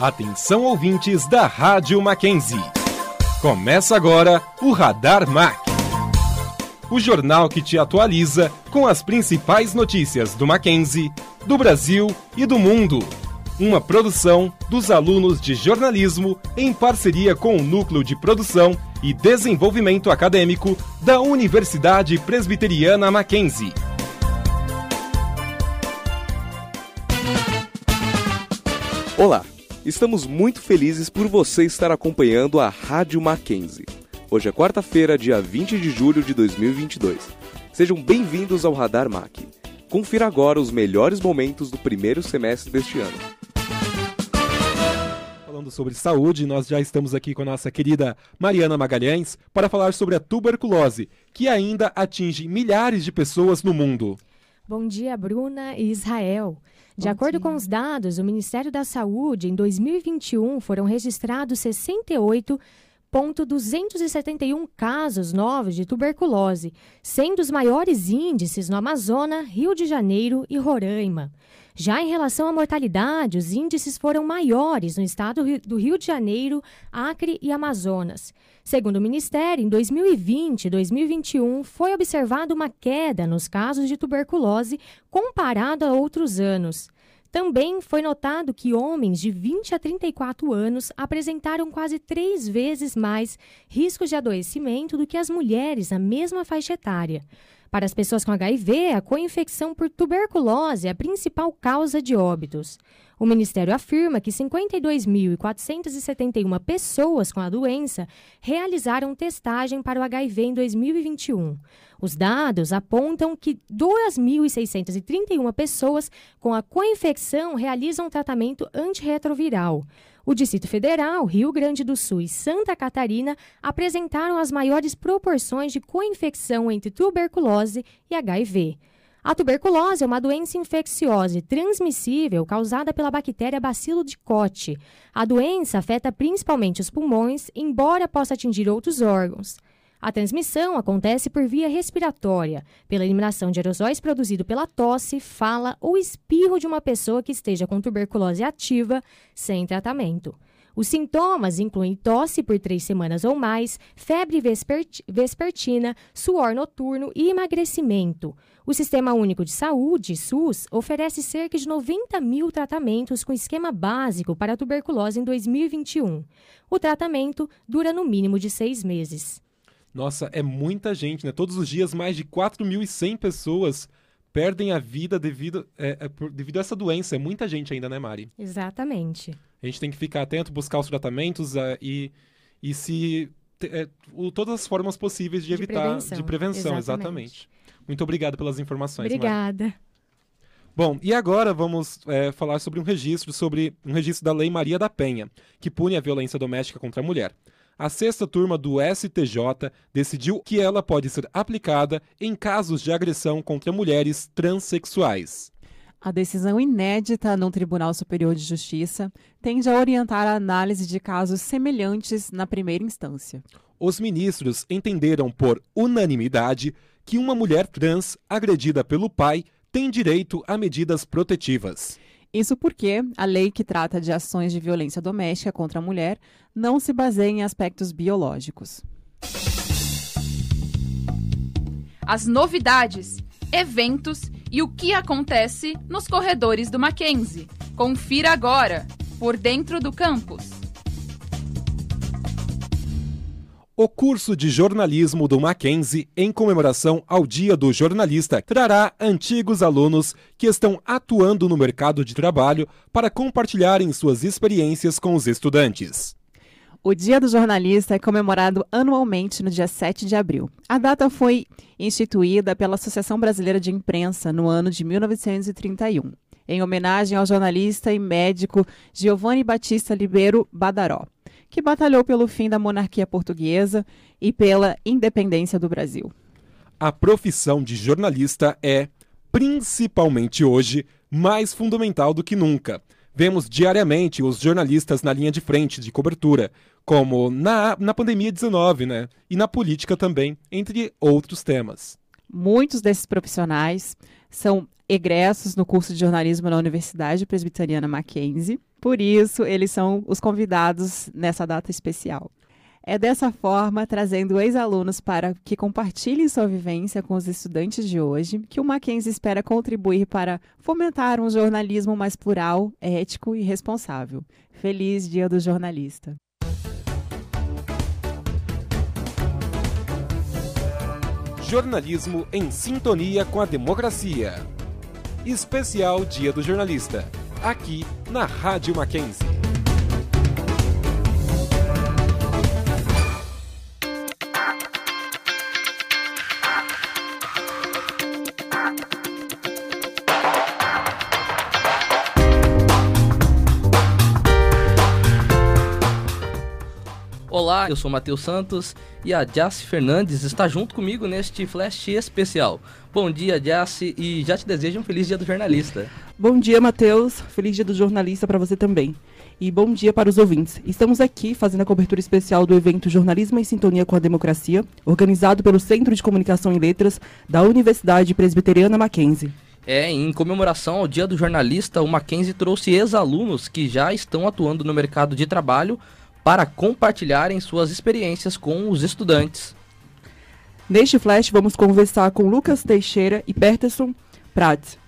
Atenção ouvintes da Rádio Mackenzie. Começa agora o Radar Mac. O jornal que te atualiza com as principais notícias do Mackenzie, do Brasil e do mundo. Uma produção dos alunos de jornalismo em parceria com o Núcleo de Produção e Desenvolvimento Acadêmico da Universidade Presbiteriana Mackenzie. Olá, estamos muito felizes por você estar acompanhando a Rádio Mackenzie. Hoje é quarta-feira, dia 20 de julho de 2022. Sejam bem-vindos ao Radar Mac. Confira agora os melhores momentos do primeiro semestre deste ano. Falando sobre saúde, nós já estamos aqui com a nossa querida Mariana Magalhães para falar sobre a tuberculose, que ainda atinge milhares de pessoas no mundo. Bom dia, Bruna e Israel. De acordo com os dados do Ministério da Saúde, em 2021 foram registrados 68,271 casos novos de tuberculose, sendo os maiores índices no Amazonas, Rio de Janeiro e Roraima. Já em relação à mortalidade, os índices foram maiores no estado do Rio de Janeiro, Acre e Amazonas. Segundo o Ministério, em 2020 e 2021 foi observada uma queda nos casos de tuberculose comparado a outros anos. Também foi notado que homens de 20 a 34 anos apresentaram quase três vezes mais riscos de adoecimento do que as mulheres na mesma faixa etária. Para as pessoas com HIV, a co-infecção por tuberculose é a principal causa de óbitos. O Ministério afirma que 52.471 pessoas com a doença realizaram testagem para o HIV em 2021. Os dados apontam que 2.631 pessoas com a co-infecção realizam tratamento antirretroviral. O Distrito Federal, Rio Grande do Sul e Santa Catarina apresentaram as maiores proporções de coinfecção entre tuberculose e HIV. A tuberculose é uma doença infecciosa e transmissível causada pela bactéria bacilo de Koch. A doença afeta principalmente os pulmões, embora possa atingir outros órgãos. A transmissão acontece por via respiratória, pela eliminação de aerosóis produzido pela tosse, fala ou espirro de uma pessoa que esteja com tuberculose ativa sem tratamento. Os sintomas incluem tosse por três semanas ou mais, febre vespertina, suor noturno e emagrecimento. O Sistema Único de Saúde, SUS, oferece cerca de 90 mil tratamentos com esquema básico para a tuberculose em 2021. O tratamento dura no mínimo de seis meses. Nossa, é muita gente, né? Todos os dias, mais de 4.100 pessoas perdem a vida devido, é, é, devido a essa doença. É muita gente ainda, né, Mari? Exatamente. A gente tem que ficar atento, buscar os tratamentos uh, e, e se. É, o, todas as formas possíveis de, de evitar. Prevenção. De prevenção, exatamente. exatamente. Muito obrigado pelas informações. Obrigada. Mari. Bom, e agora vamos é, falar sobre um registro, sobre um registro da Lei Maria da Penha, que pune a violência doméstica contra a mulher a sexta turma do STJ decidiu que ela pode ser aplicada em casos de agressão contra mulheres transexuais. A decisão inédita no Tribunal Superior de Justiça tende a orientar a análise de casos semelhantes na primeira instância. Os ministros entenderam por unanimidade que uma mulher trans agredida pelo pai tem direito a medidas protetivas. Isso porque a lei que trata de ações de violência doméstica contra a mulher não se baseia em aspectos biológicos. As novidades, eventos e o que acontece nos corredores do Mackenzie. Confira agora, por dentro do campus. O curso de jornalismo do Mackenzie, em comemoração ao Dia do Jornalista, trará antigos alunos que estão atuando no mercado de trabalho para compartilharem suas experiências com os estudantes. O Dia do Jornalista é comemorado anualmente no dia 7 de abril. A data foi instituída pela Associação Brasileira de Imprensa no ano de 1931, em homenagem ao jornalista e médico Giovanni Batista Libero Badaró que batalhou pelo fim da monarquia portuguesa e pela independência do Brasil. A profissão de jornalista é, principalmente hoje, mais fundamental do que nunca. Vemos diariamente os jornalistas na linha de frente de cobertura, como na, na pandemia 19, né? E na política também, entre outros temas. Muitos desses profissionais são egressos no curso de jornalismo na Universidade Presbiteriana Mackenzie. Por isso, eles são os convidados nessa data especial. É dessa forma, trazendo ex-alunos para que compartilhem sua vivência com os estudantes de hoje, que o Mackenzie espera contribuir para fomentar um jornalismo mais plural, ético e responsável. Feliz Dia do Jornalista! Jornalismo em sintonia com a democracia. Especial Dia do Jornalista, aqui na Rádio Mackenzie. Olá, eu sou Matheus Santos e a Jace Fernandes está junto comigo neste flash especial. Bom dia, Jace, e já te desejo um feliz dia do jornalista. Bom dia, Matheus. Feliz dia do jornalista para você também. E bom dia para os ouvintes. Estamos aqui fazendo a cobertura especial do evento Jornalismo em Sintonia com a Democracia, organizado pelo Centro de Comunicação e Letras da Universidade Presbiteriana Mackenzie. É, em comemoração ao Dia do Jornalista, o Mackenzie trouxe ex-alunos que já estão atuando no mercado de trabalho para compartilharem suas experiências com os estudantes. Neste flash, vamos conversar com Lucas Teixeira e Peterson Prats.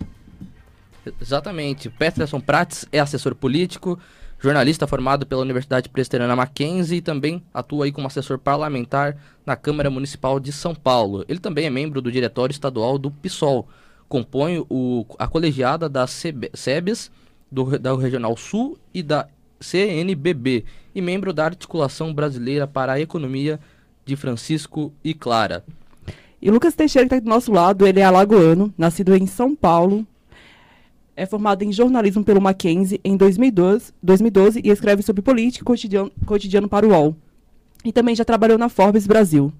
Exatamente. Peterson Prats é assessor político, jornalista formado pela Universidade Presbiteriana Mackenzie e também atua aí como assessor parlamentar na Câmara Municipal de São Paulo. Ele também é membro do Diretório Estadual do PSOL. Compõe o, a colegiada da SEBES, do, da Regional Sul e da CNBB e membro da Articulação Brasileira para a Economia de Francisco e Clara. E Lucas Teixeira, que está do nosso lado, ele é alagoano, nascido em São Paulo, é formado em jornalismo pelo Mackenzie em 2012, 2012 e escreve sobre política cotidiano, cotidiano para o UOL. E também já trabalhou na Forbes Brasil.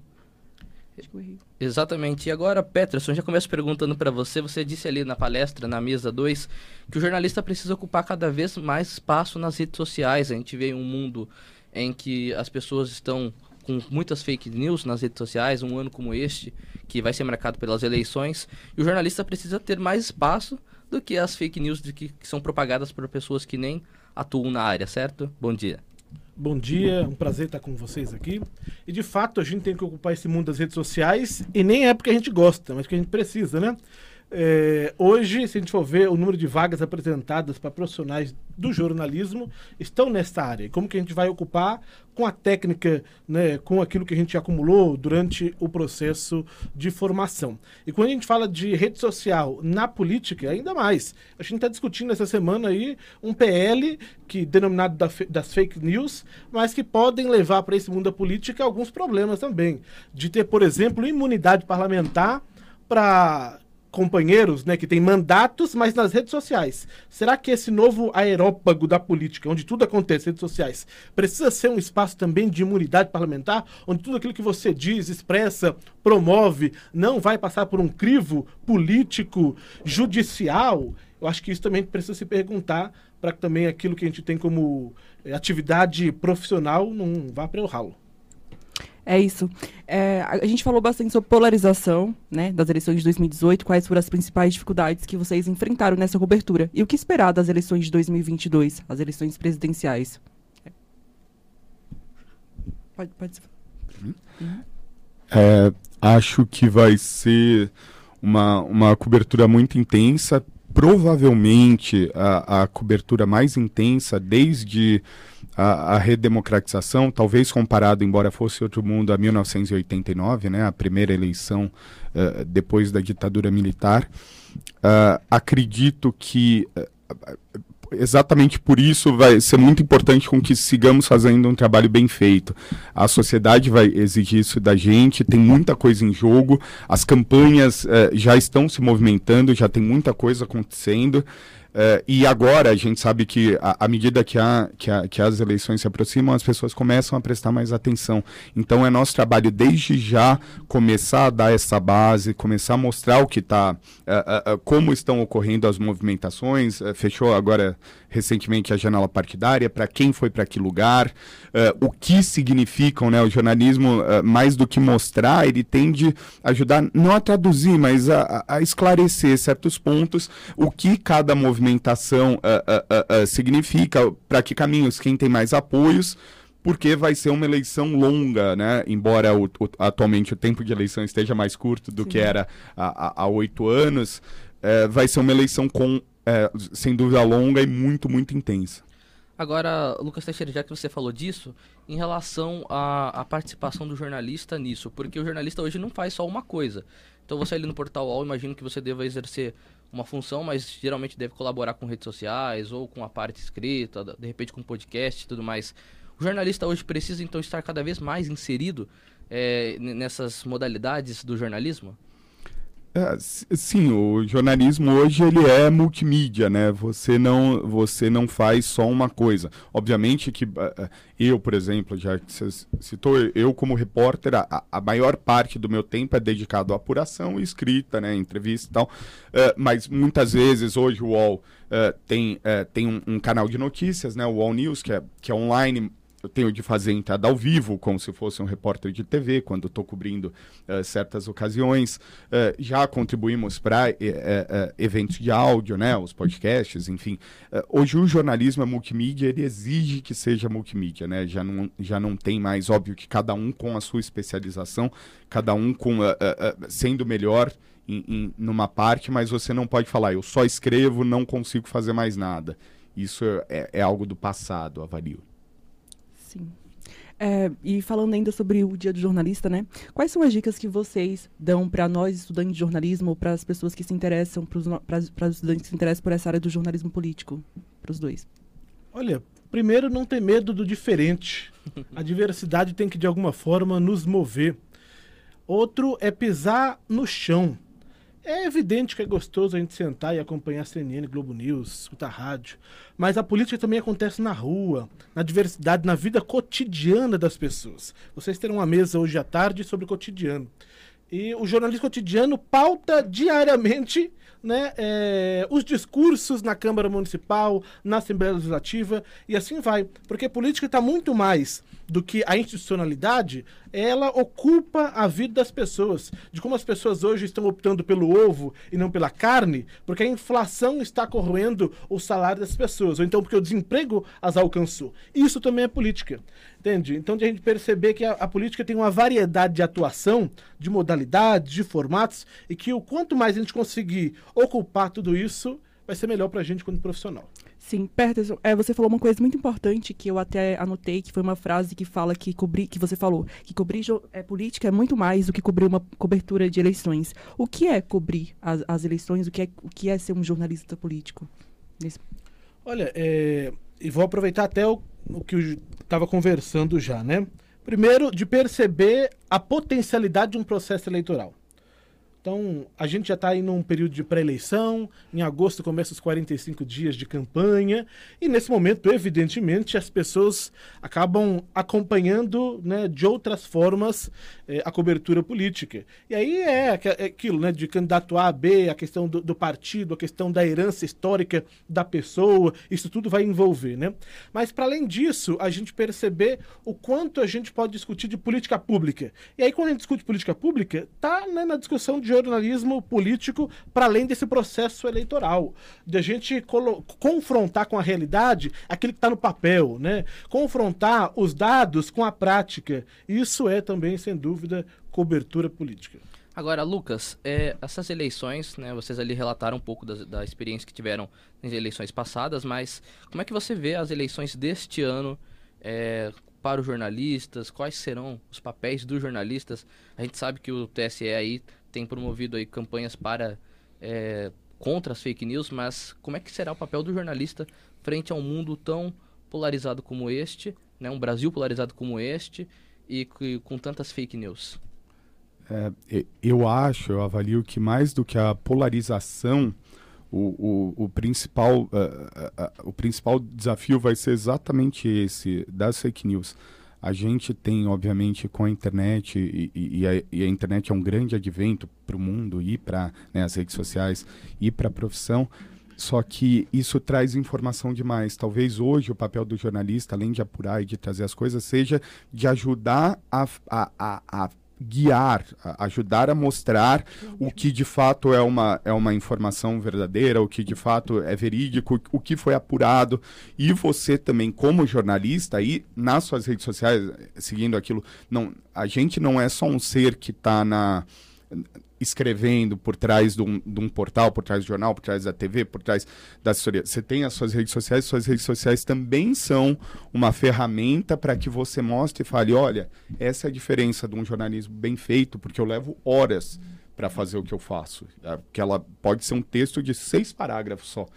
Exatamente. E agora, Peterson, já começo perguntando para você. Você disse ali na palestra, na mesa 2, que o jornalista precisa ocupar cada vez mais espaço nas redes sociais. A gente vê um mundo em que as pessoas estão com muitas fake news nas redes sociais, um ano como este, que vai ser marcado pelas eleições, e o jornalista precisa ter mais espaço do que as fake news que, que são propagadas por pessoas que nem atuam na área, certo? Bom dia. Bom dia, um prazer estar com vocês aqui. E de fato, a gente tem que ocupar esse mundo das redes sociais, e nem é porque a gente gosta, mas porque a gente precisa, né? É, hoje, se a gente for ver o número de vagas apresentadas para profissionais do jornalismo, estão nessa área. Como que a gente vai ocupar com a técnica, né, com aquilo que a gente acumulou durante o processo de formação. E quando a gente fala de rede social na política, ainda mais. A gente está discutindo essa semana aí um PL que denominado da, das fake news, mas que podem levar para esse mundo da política alguns problemas também. De ter, por exemplo, imunidade parlamentar para companheiros, né, que têm mandatos, mas nas redes sociais. Será que esse novo aerópago da política, onde tudo acontece, redes sociais, precisa ser um espaço também de imunidade parlamentar, onde tudo aquilo que você diz, expressa, promove, não vai passar por um crivo político, judicial? Eu acho que isso também precisa se perguntar para que também aquilo que a gente tem como eh, atividade profissional não vá para o ralo. É isso. É, a gente falou bastante sobre polarização né, das eleições de 2018, quais foram as principais dificuldades que vocês enfrentaram nessa cobertura e o que esperar das eleições de 2022, as eleições presidenciais. Pode, pode ser. Uhum. É, acho que vai ser uma, uma cobertura muito intensa, provavelmente a, a cobertura mais intensa desde a, a, redemocratização, talvez comparado, embora fosse outro mundo, a 1989, né, a primeira eleição uh, depois da ditadura militar. Uh, acredito que uh, exatamente por isso vai ser muito importante com que sigamos fazendo um trabalho bem feito. A sociedade vai exigir isso da gente, tem muita coisa em jogo, as campanhas já estão se movimentando, já tem muita coisa acontecendo. Uh, e agora a gente sabe que, à medida que, a, que, a, que, as eleições se aproximam, as pessoas começam a prestar mais atenção. Então é nosso trabalho desde já começar a dar essa base, começar a mostrar o que está, uh, uh, como estão ocorrendo as movimentações. fechou agora recentemente a janela partidária, para quem foi para que lugar, uh, o que significam, né? O jornalismo, uh, mais do que mostrar, ele tende a ajudar não a traduzir, mas a, a esclarecer certos pontos, o que cada movimentação uh, significa, para que caminhos, quem tem mais apoios, porque vai ser uma eleição longa, né? Embora o, o, atualmente o tempo de eleição esteja mais curto do Sim. que era há oito anos, é, vai ser uma eleição com, é, sem dúvida, longa e muito, muito intensa. Agora, Lucas Teixeira, já que você falou disso, em relação à, à participação do jornalista nisso, porque o jornalista hoje não faz só uma coisa. Então você ali no Portal UOL, imagino que você deva exercer uma função, mas geralmente deve colaborar com redes sociais ou com a parte escrita, de repente com podcast e tudo mais. O jornalista hoje precisa então estar cada vez mais inserido é, nessas modalidades do jornalismo? É, sim, o jornalismo hoje ele é multimídia, né? Você não, você não faz só uma coisa. Obviamente que uh, eu, por exemplo, já que você citou, eu como repórter, a, a, maior parte do meu tempo é dedicado à apuração escrita, né? Entrevista e tal. Uh, mas muitas vezes hoje o UOL tem, tem um, um, canal de notícias, né? O UOL News, que é, que é online eu tenho de fazer entrada ao vivo, como se fosse um repórter de TV, quando estou cobrindo uh, certas ocasiões. Uh, já contribuímos para uh, eh, eventos de áudio, né, os podcasts, enfim. hoje o jornalismo é multimídia, ele exige que seja multimídia, né? Já não, já não tem mais, óbvio que cada um com a sua especialização, cada um com sendo melhor em, em, numa parte, mas você não pode falar, eu só escrevo, não consigo fazer mais nada. Isso é, é algo do passado, avalio. Sim. É, e falando ainda sobre o Dia do Jornalista, né? Quais são as dicas que vocês dão para nós, estudantes de jornalismo, ou para as pessoas que se interessam, para os estudantes que se interessam por essa área do jornalismo político? Para os dois. Olha, primeiro, não ter medo do diferente. A diversidade tem que, de alguma forma, nos mover. Outro é pisar no chão. É evidente que é gostoso a gente sentar e acompanhar CNN, Globo News, escutar rádio. Mas a política também acontece na rua, na diversidade, na vida cotidiana das pessoas. Vocês terão uma mesa hoje à tarde sobre o cotidiano. E o jornalismo cotidiano pauta diariamente né, é, os discursos na Câmara Municipal, na Assembleia Legislativa e assim vai. Porque política está muito mais do que a institucionalidade, ela ocupa a vida das pessoas. De como as pessoas hoje estão optando pelo ovo e não pela carne, porque a inflação está corroendo o salário das pessoas, ou então porque o desemprego as alcançou. Isso também é política. Entende? Então, de a gente perceber que a, a, política tem uma variedade de atuação, de modalidades, de formatos, e que o quanto mais a gente conseguir ocupar tudo isso, vai ser melhor para a gente como profissional. Sim, Peterson, é, você falou uma coisa muito importante que eu até anotei, que foi uma frase que fala que cobrir, que você falou, que cobrir é, política é muito mais do que cobrir uma cobertura de eleições. O que é cobrir as, as eleições? O que é, o que é ser um jornalista político? Nesse... Olha, é, e vou aproveitar até o, o que eu estava conversando já, né? Primeiro, de perceber a potencialidade de um processo eleitoral. Então, a gente já está aí num período de pré-eleição, em agosto começa os 45 dias de campanha, e nesse momento, evidentemente, as pessoas acabam acompanhando né, de outras formas eh, a cobertura política. E aí é, é aquilo, né, de candidato A, B, a questão do, do, partido, a questão da herança histórica da pessoa, isso tudo vai envolver, né? Mas, para além disso, a gente perceber o quanto a gente pode discutir de política pública. E aí, quando a gente discute política pública, tá né, na discussão de jornalismo político para além desse processo eleitoral, de a gente confrontar com a realidade aquilo que está no papel, né? confrontar os dados com a prática. Isso é também, sem dúvida, cobertura política. Agora, Lucas, é, essas eleições, né, vocês ali relataram um pouco da, da experiência que tiveram nas eleições passadas, mas como é que você vê as eleições deste ano é, para os jornalistas? Quais serão os papéis dos jornalistas? A gente sabe que o TSE aí tem promovido aí campanhas para é, contra as fake news, mas como é que será o papel do jornalista frente a um mundo tão polarizado como este, né, um Brasil polarizado como este e com tantas fake news? É, eu acho, eu avalio que mais do que a polarização, o, o, o principal, uh, uh, o principal desafio vai ser exatamente esse das fake news a gente tem, obviamente, com a internet, e, e, a, e a, internet é um grande advento para o mundo e para né, as redes sociais e para a profissão, Só que isso traz informação demais. Talvez hoje o papel do jornalista, além de apurar e de trazer as coisas, seja de ajudar a, a, a, a guiar, a ajudar a mostrar o que de fato é uma, é uma informação verdadeira, o que de fato é verídico, o que foi apurado. E você também, como jornalista, aí nas suas redes sociais, seguindo aquilo, não, a gente não é só um ser que está na escrevendo por trás de um, de um, portal, por trás do jornal, por trás da TV, por trás da assessoria. Você tem as suas redes sociais, suas redes sociais também são uma ferramenta para que você mostre e fale: olha, essa é a diferença de um jornalismo bem feito, porque eu levo horas para fazer o que eu faço. É, que ela pode ser um texto de seis parágrafos só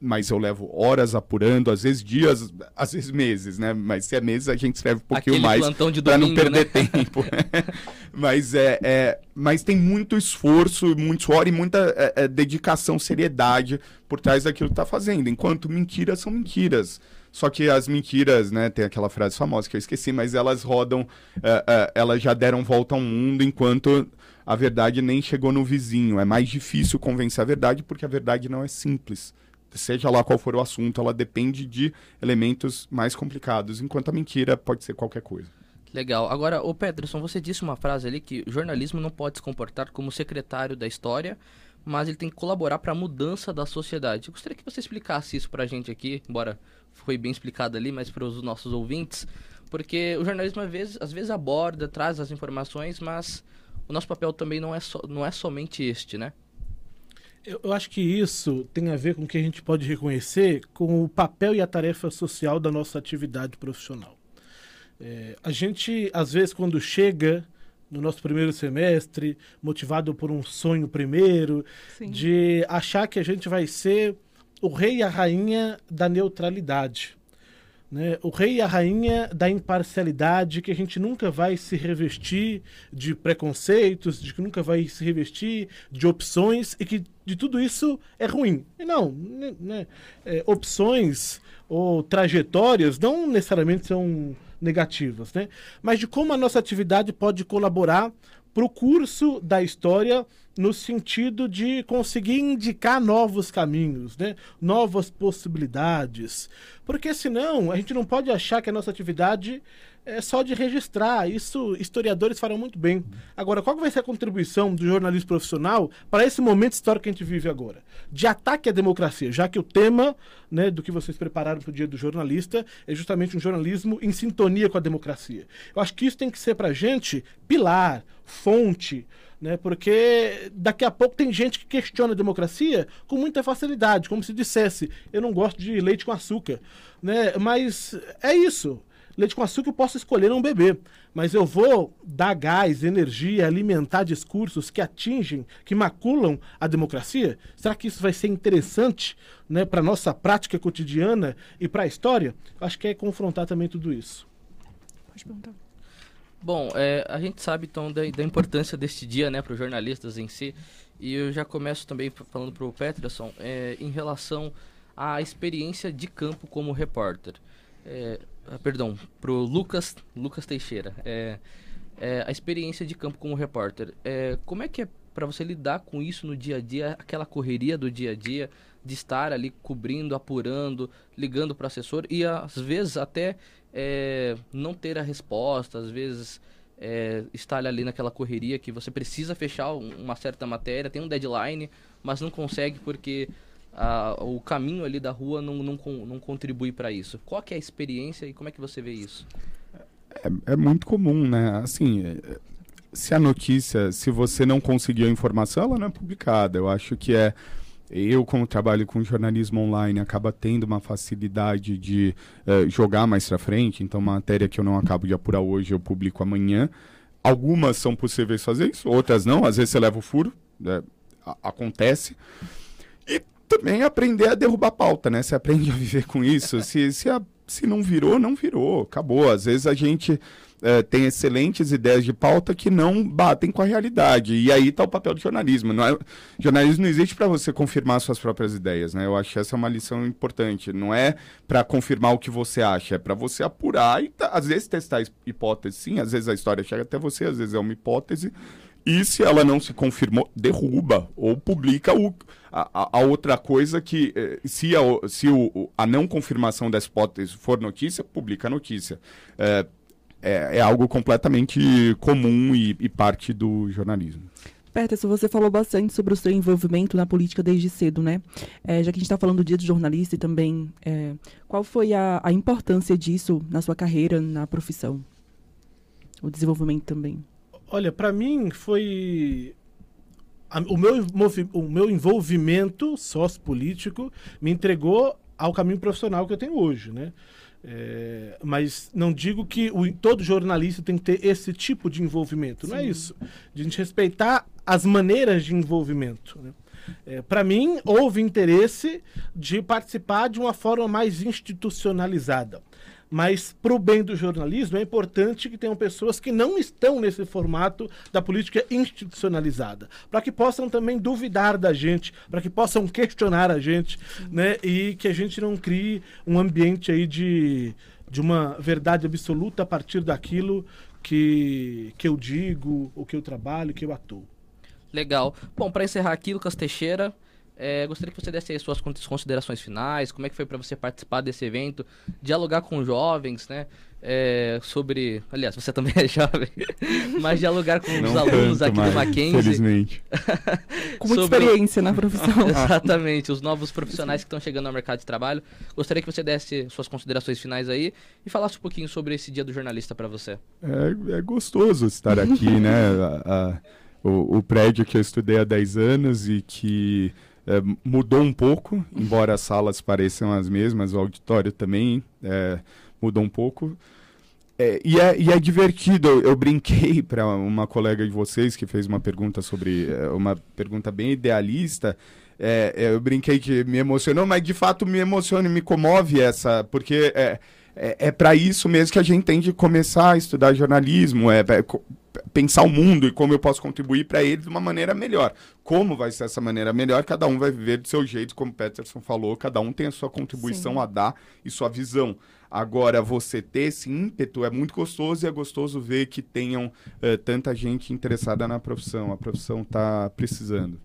mas eu levo horas apurando, às vezes dias, às vezes meses, né? Mas se é meses, a gente escreve um pouquinho Aquele mais para não perder né? tempo. mas é, é, mas tem muito esforço, muito suor e muita é, é, dedicação, seriedade por trás daquilo que está fazendo. Enquanto mentiras são mentiras. Só que as mentiras, né? Tem aquela frase famosa que eu esqueci, mas elas rodam, é, é, elas já deram volta ao mundo, enquanto a verdade nem chegou no vizinho. É mais difícil convencer a verdade porque a verdade não é simples seja lá qual for o assunto, ela depende de elementos mais complicados, enquanto a mentira pode ser qualquer coisa. Legal. Agora, o Peterson, você disse uma frase ali que o jornalismo não pode se comportar como secretário da história, mas ele tem que colaborar para a mudança da sociedade. Eu gostaria que você explicasse isso para a gente aqui, embora foi bem explicado ali, mas para os nossos ouvintes, porque o jornalismo às vezes, às vezes aborda, traz as informações, mas o nosso papel também não é, so, não é somente este, né? Eu, acho que isso tem a ver com o que a gente pode reconhecer com o papel e a tarefa social da nossa atividade profissional. É, a gente, às vezes, quando chega no nosso primeiro semestre, motivado por um sonho primeiro, Sim. de achar que a gente vai ser o rei e a rainha da neutralidade. Né? O rei e a rainha da imparcialidade, que a gente nunca vai se revestir de preconceitos, de que nunca vai se revestir de opções e que de tudo isso é ruim. E não, né? né é, opções ou trajetórias não necessariamente são negativas, né? mas de como a nossa atividade pode colaborar para o curso da história no sentido de conseguir indicar novos caminhos, né? novas possibilidades. Porque senão a gente não pode achar que a nossa atividade é só de registrar. Isso historiadores farão muito bem. Agora, qual vai ser a contribuição do jornalismo profissional para esse momento histórico que a gente vive agora? De ataque à democracia, já que o tema né, do que vocês prepararam para o dia do jornalista é justamente um jornalismo em sintonia com a democracia. Eu acho que isso tem que ser para a gente pilar, fonte, né? Porque daqui a pouco tem gente que questiona a democracia com muita facilidade, como se dissesse, eu não gosto de leite com açúcar, né? Mas é isso. Leite com açúcar eu posso escolher não beber, mas eu vou dar gás, energia, alimentar discursos que atingem, que maculam a democracia? Será que isso vai ser interessante né, para a nossa prática cotidiana e para a história? Acho que é confrontar também tudo isso. Pode perguntar. Bom, é, a gente sabe então da, da importância deste dia né, para os jornalistas em si. E eu já começo também falando para o Peterson é, em relação à experiência de campo como repórter. É, perdão, para o Lucas, Lucas Teixeira. É, é, a experiência de campo como repórter. É, como é que é para você lidar com isso no dia a dia, aquela correria do dia a dia, de estar ali cobrindo, apurando, ligando para assessor e às vezes até é, não ter a resposta, às vezes é, estar ali naquela correria que você precisa fechar uma certa matéria, tem um deadline, mas não consegue porque o caminho ali da rua não, não, não contribui para isso. Qual é a experiência e como é que você vê isso? É, é muito comum, né? Assim, é, se a notícia, se você não conseguiu a informação, ela não é publicada. Eu acho que é eu, como trabalho com jornalismo online, acaba tendo uma facilidade de uh, jogar mais para frente. Então, matéria que eu não acabo de apurar hoje, eu publico amanhã. Algumas são possíveis fazer isso, outras não. Às vezes você leva o furo, né? acontece. E também aprender a derrubar pauta, né? Você aprende a viver com isso. se, se, a, se não virou, não virou. Acabou. Às vezes a gente é, tem excelentes ideias de pauta que não batem com a realidade. E aí está o papel do jornalismo. Não é, jornalismo não existe para você confirmar suas próprias ideias, né? Eu acho que essa é uma lição importante. Não é para confirmar o que você acha, é para você apurar e tá, às vezes testar hipóteses, sim. Às vezes a história chega até você, às vezes é uma hipótese E se ela não se confirmou, derruba ou publica o, a, a outra coisa que, eh, se, a, se o, a não confirmação dessa hipótese for notícia, publica a notícia. É, é, é algo completamente comum e, e parte do jornalismo. Peterson, você falou bastante sobre o seu envolvimento na política desde cedo, né? É, já que a gente está falando do dia do jornalista e também, é, qual foi a, a, importância disso na sua carreira, na profissão? O desenvolvimento também. Olha, para mim foi a, o, meu, o meu envolvimento sociopolítico me entregou ao caminho profissional que eu tenho hoje, né? É, mas não digo que o, todo jornalista tem que ter esse tipo de envolvimento. Sim. Não é isso. De a gente respeitar as maneiras de envolvimento. Né? É, Para mim, houve interesse de participar de uma forma mais institucionalizada. Mas, para o bem do jornalismo, é importante que tenham pessoas que não estão nesse formato da política institucionalizada, para que possam também duvidar da gente, para que possam questionar a gente, né? E que a gente não crie um ambiente aí de, de uma verdade absoluta a partir daquilo que, que eu digo, o que eu trabalho, que eu atuo. Legal. Bom, para encerrar aqui, Lucas Teixeira, é, gostaria que você desse aí suas considerações finais, como é que foi para você participar desse evento, dialogar com jovens, né? É, sobre. Aliás, você também é jovem, mas dialogar com Não os alunos aqui mais, do Mackenzie. Felizmente. com muita sobre... experiência na profissão. Exatamente, os novos profissionais que estão chegando ao mercado de trabalho. Gostaria que você desse suas considerações finais aí e falasse um pouquinho sobre esse dia do jornalista para você. É, é, gostoso estar aqui, né? A, a, o, o prédio que eu estudei há 10 anos e que é, mudou um pouco, embora as salas pareçam as mesmas, o auditório também é, mudou um pouco. É, e, é, e é divertido, eu, eu brinquei para uma colega de vocês que fez uma pergunta sobre, é, uma pergunta bem idealista, é, é, eu brinquei que me emocionou, mas de fato me emociona e me comove essa, porque é, é, para isso mesmo que a gente tem de começar a estudar jornalismo, é, é pensar o mundo e como eu posso contribuir para ele de uma maneira melhor. Como vai ser essa maneira melhor? Cada um vai viver do seu jeito, como o Peterson falou, cada um tem a sua contribuição Sim. a dar e sua visão. Agora, você ter esse ímpeto é muito gostoso e é gostoso ver que tenham uh, tanta gente interessada na profissão. A profissão está precisando.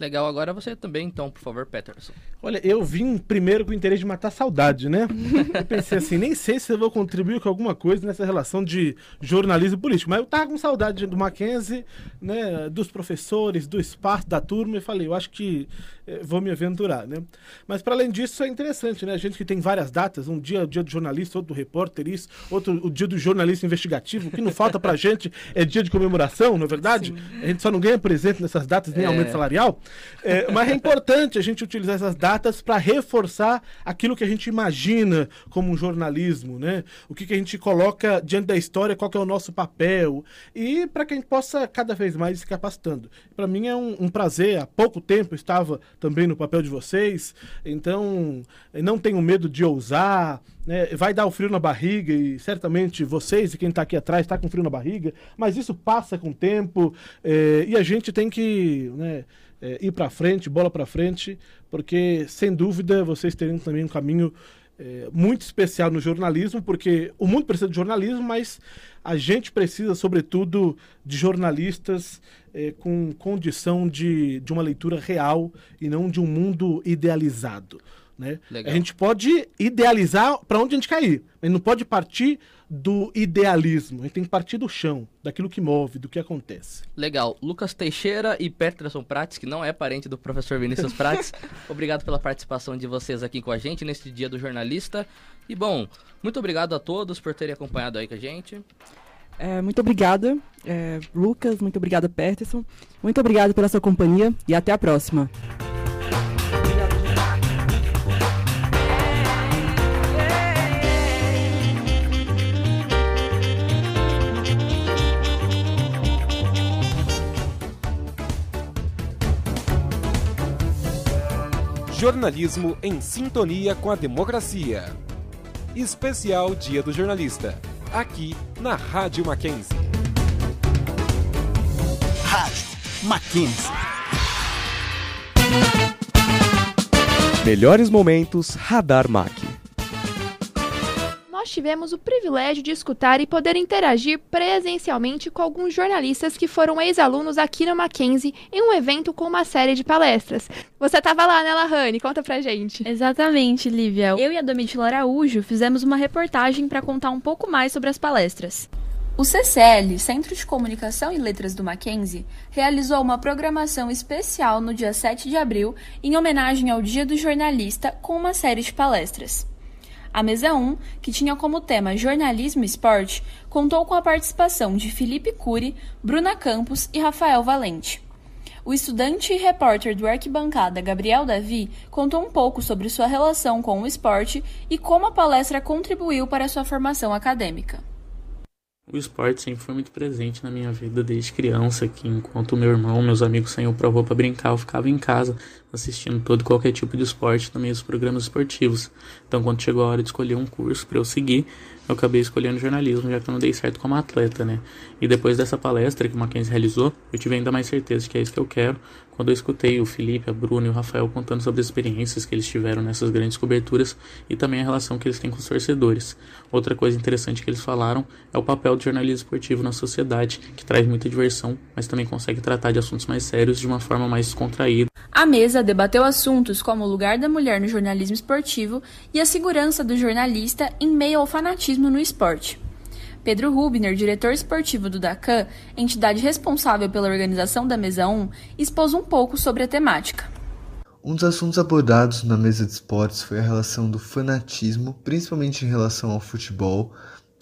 Legal, agora você também, então, por favor, Peterson. Olha, eu vim primeiro com o interesse de matar saudade, né? Eu pensei assim, nem sei se eu vou contribuir com alguma coisa nessa relação de jornalismo político, mas eu tava com saudade do Mackenzie, né, dos professores, do espaço, da turma, e falei, eu acho que eh, vou me aventurar, né? Mas para além disso, é interessante, né? A gente que tem várias datas, um dia é o dia do jornalista, outro do repórter, isso, outro o dia do jornalista investigativo, o que não falta pra gente é dia de comemoração, não é verdade? Sim. A gente só não ganha presente nessas datas, nem é. aumento salarial. É, mas é importante a gente utilizar essas datas para reforçar aquilo que a gente imagina como um jornalismo, né? O que, que a gente coloca diante da história, qual é o nosso papel e para que a gente possa cada vez mais se capacitando. Para mim é um, um, prazer. Há pouco tempo estava também no papel de vocês, então não tenho medo de ousar. Né? Vai dar o frio na barriga e certamente vocês e quem está aqui atrás está com frio na barriga, mas isso passa com o tempo é, e a gente tem que né, é, ir para frente, bola para frente, porque sem dúvida vocês terão também um caminho é, muito especial no jornalismo, porque o mundo precisa de jornalismo, mas a gente precisa, sobretudo, de jornalistas é, com condição de, de uma leitura real e não de um mundo idealizado. Né? A gente pode idealizar para onde a gente cair, mas não pode partir do idealismo. A gente tem que partir do chão, daquilo que move, do que acontece. Legal. Lucas Teixeira e Peterson Prates, que não é parente do professor Vinícius Prates, obrigado pela participação de vocês aqui com a gente neste dia do jornalista. E bom, muito obrigado a todos por terem acompanhado aí com a gente. É, muito obrigada, é, Lucas. Muito obrigada, Peterson. Muito obrigado pela sua companhia e até a próxima. Jornalismo em sintonia com a democracia. Especial Dia do Jornalista, aqui na Rádio Mackenzie. Rádio Mackenzie. Melhores momentos Radar Mac. Nós tivemos o privilégio de escutar e poder interagir presencialmente com alguns jornalistas que foram ex-alunos aqui no Mackenzie em um evento com uma série de palestras. Você estava lá, né, Lahane? Conta pra gente. Exatamente, Lívia. Eu e a Domitila Araújo fizemos uma reportagem para contar um pouco mais sobre as palestras. O CCL, Centro de Comunicação e Letras do Mackenzie, realizou uma programação especial no dia 7 de abril em homenagem ao Dia do Jornalista com uma série de palestras. A mesa 1, que tinha como tema Jornalismo e Esporte, contou com a participação de Felipe Cury, Bruna Campos e Rafael Valente. O estudante e repórter do Arquibancada Gabriel Davi contou um pouco sobre sua relação com o esporte e como a palestra contribuiu para sua formação acadêmica. O esporte sempre foi muito presente na minha vida desde criança, que enquanto meu irmão, meus amigos saíam pra rua pra brincar, eu ficava em casa assistindo todo qualquer tipo de esporte, também os programas esportivos. Então, quando chegou a hora de escolher um curso para eu seguir, eu acabei escolhendo jornalismo, já que eu não dei certo como atleta, né? E depois dessa palestra que o Mackenzie realizou, eu tive ainda mais certeza de que é isso que eu quero, quando eu escutei o Felipe, a Bruna e o Rafael contando sobre as experiências que eles tiveram nessas grandes coberturas e também a relação que eles têm com os torcedores. Outra coisa interessante que eles falaram é o papel do jornalismo esportivo na sociedade, que traz muita diversão, mas também consegue tratar de assuntos mais sérios de uma forma mais descontraída. A mesa debateu assuntos como o lugar da mulher no jornalismo esportivo e a segurança do jornalista em meio ao fanatismo no esporte. Pedro Rubner, diretor esportivo do DACAN, entidade responsável pela organização da Mesa 1, expôs um pouco sobre a temática. Um dos assuntos abordados na mesa de esportes foi a relação do fanatismo, principalmente em relação ao futebol,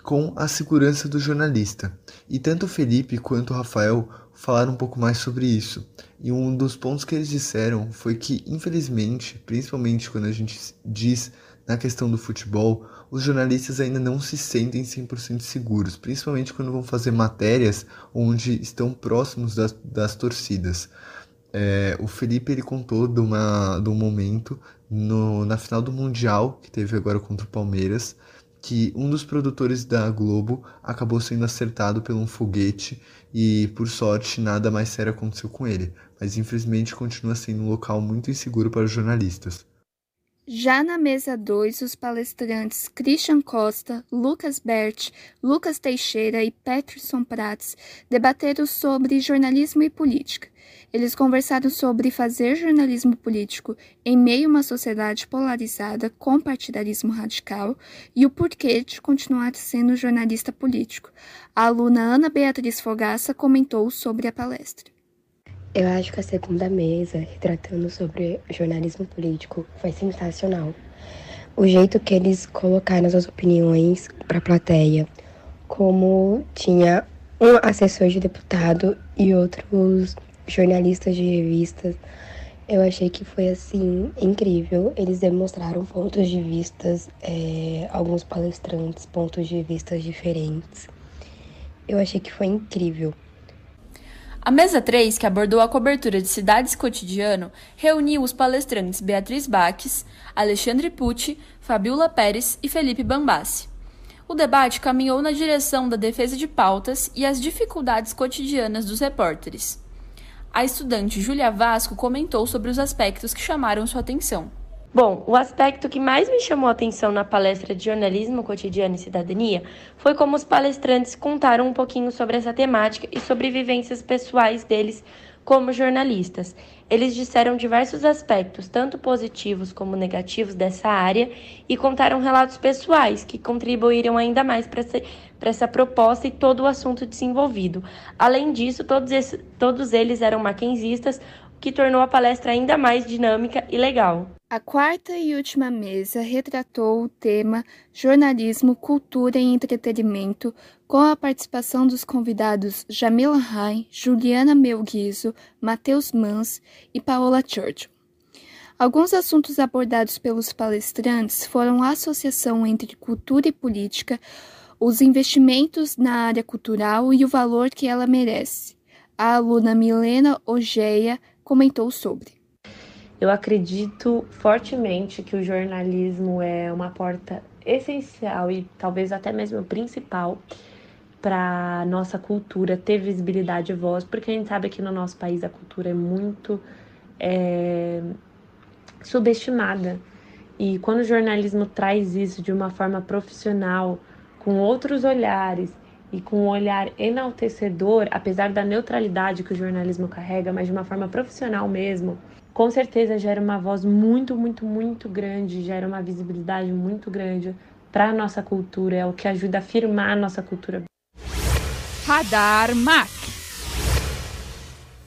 com a segurança do jornalista. E tanto o Felipe quanto o Rafael falaram um pouco mais sobre isso. E um dos pontos que eles disseram foi que, infelizmente, principalmente quando a gente diz na questão do futebol, os jornalistas ainda não se sentem 100% seguros, principalmente quando vão fazer matérias onde estão próximos das, das torcidas. É, o Felipe ele contou de, uma, de um momento no, na final do Mundial, que teve agora contra o Palmeiras, que um dos produtores da Globo acabou sendo acertado por um foguete e, por sorte, nada mais sério aconteceu com ele, mas infelizmente continua sendo um local muito inseguro para os jornalistas. Já na mesa 2, os palestrantes Christian Costa, Lucas Bert, Lucas Teixeira e Peterson Prats debateram sobre jornalismo e política. Eles conversaram sobre fazer jornalismo político em meio a uma sociedade polarizada com partidarismo radical e o porquê de continuar sendo jornalista político. A aluna Ana Beatriz Fogaça comentou sobre a palestra. Eu acho que a segunda mesa, retratando sobre jornalismo político, foi sensacional. O jeito que eles colocaram as opiniões para a plateia, como tinha um assessor de deputado e outros jornalistas de revistas, eu achei que foi assim incrível. Eles demonstraram pontos de vistas, é, alguns palestrantes, pontos de vistas diferentes. Eu achei que foi incrível. A mesa 3, que abordou a cobertura de cidades cotidiano, reuniu os palestrantes Beatriz Baques, Alexandre Pucci, Fabiola Pérez e Felipe Bambassi. O debate caminhou na direção da defesa de pautas e as dificuldades cotidianas dos repórteres. A estudante Júlia Vasco comentou sobre os aspectos que chamaram sua atenção. Bom, o aspecto que mais me chamou a atenção na palestra de jornalismo cotidiano e cidadania foi como os palestrantes contaram um pouquinho sobre essa temática e sobre vivências pessoais deles como jornalistas. Eles disseram diversos aspectos, tanto positivos como negativos dessa área, e contaram relatos pessoais que contribuíram ainda mais para essa, proposta e todo o assunto desenvolvido. Além disso, todos, todos eles eram maquenzistas, o que tornou a palestra ainda mais dinâmica e legal. A quarta e última mesa retratou o tema Jornalismo, Cultura e Entretenimento, com a participação dos convidados Jamila Rai, Juliana Melguizo, Matheus Mans e Paola Churchill. Alguns assuntos abordados pelos palestrantes foram a associação entre cultura e política, os investimentos na área cultural e o valor que ela merece. A aluna Milena Ogeia comentou sobre. Eu acredito fortemente que o jornalismo é uma porta essencial e talvez até mesmo principal para nossa cultura ter visibilidade e voz, porque a gente sabe que no nosso país a cultura é muito é, subestimada. E quando o jornalismo traz isso de uma forma profissional, com outros olhares e com um olhar enaltecedor, apesar da neutralidade que o jornalismo carrega, mas de uma forma profissional mesmo, com certeza gera uma voz muito, muito, muito grande, gera uma visibilidade muito grande para a nossa cultura, é o que ajuda a firmar a nossa cultura. Radar MAC.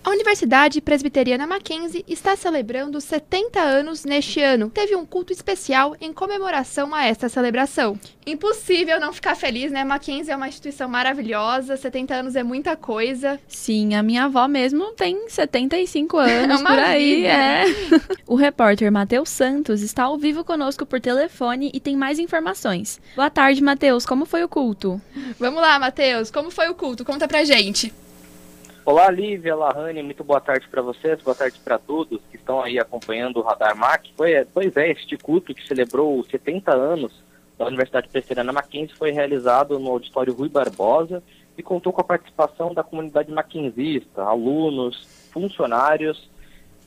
A Universidade Presbiteriana Mackenzie está celebrando 70 anos neste ano. Teve um culto especial em comemoração a esta celebração. Impossível não ficar feliz, né? Mackenzie é uma instituição maravilhosa, 70 anos é muita coisa. Sim, a minha avó mesmo tem 75 anos É por aí, vida. é. o repórter Matheus Santos está ao vivo conosco por telefone e tem mais informações. Boa tarde, Matheus. Como foi o culto? Vamos lá, Matheus, como foi o culto? Conta pra gente. Olá, Lívia, Lahane, muito boa tarde para vocês, boa tarde para todos que estão aí acompanhando o Radar MAC. Foi, pois é, este culto que celebrou os 70 anos da Universidade Presbiteriana Mackenzie foi realizado no auditório Rui Barbosa e contou com a participação da comunidade mackenzista, alunos, funcionários,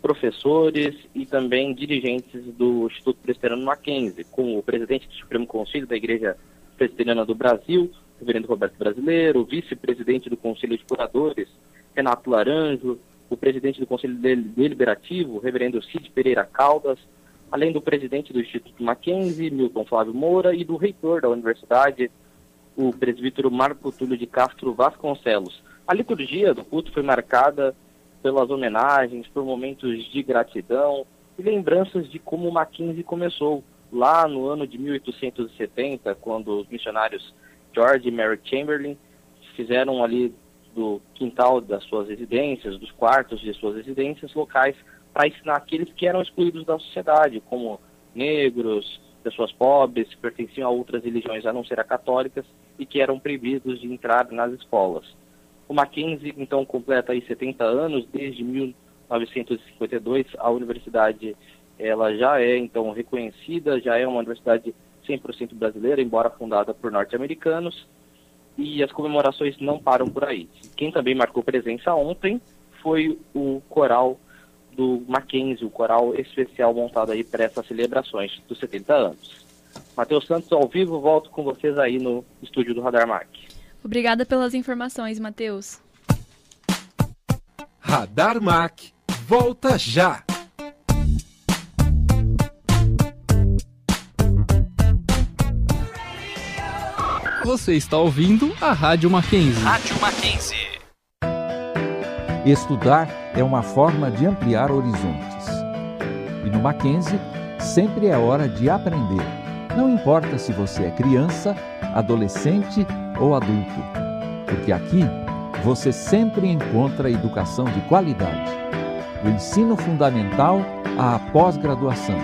professores e também dirigentes do Instituto Presbiteriano Mackenzie, como o presidente do Supremo Conselho da Igreja Presbiteriana do Brasil, reverendo Roberto Brasileiro, o vice-presidente do Conselho de Curadores, Renato Laranjo, o presidente do Conselho Del- Deliberativo, reverendo Cid Pereira Caldas, além do presidente do Instituto Mackenzie, Milton Flávio Moura, e do reitor da universidade, o presbítero Marco Túlio de Castro Vasconcelos. A liturgia do culto foi marcada pelas homenagens, por momentos de gratidão e lembranças de como Mackenzie começou, lá no ano de 1870, quando os missionários George e Mary Chamberlain fizeram ali do quintal das suas residências, dos quartos de suas residências, locais para ensinar aqueles que eram excluídos da sociedade, como negros, pessoas pobres, que pertenciam a outras religiões a não ser a católicas e que eram proibidos de entrar nas escolas. O Mackenzie, então, completa aí 70 anos, desde 1952 a universidade ela já é, então, reconhecida, já é uma universidade 100% brasileira, embora fundada por norte-americanos, e as comemorações não param por aí. Quem também marcou presença ontem foi o coral do Mackenzie, o coral especial montado aí para essas celebrações dos 70 anos. Matheus Santos ao vivo, volto com vocês aí no estúdio do Radar Mac. Obrigada pelas informações, Matheus. Radar Mac, volta já! Você está ouvindo a Rádio Mackenzie. Rádio Mackenzie. Estudar é uma forma de ampliar horizontes. E no Mackenzie, sempre é hora de aprender. Não importa se você é criança, adolescente ou adulto, porque aqui você sempre encontra educação de qualidade, do ensino fundamental à pós-graduação.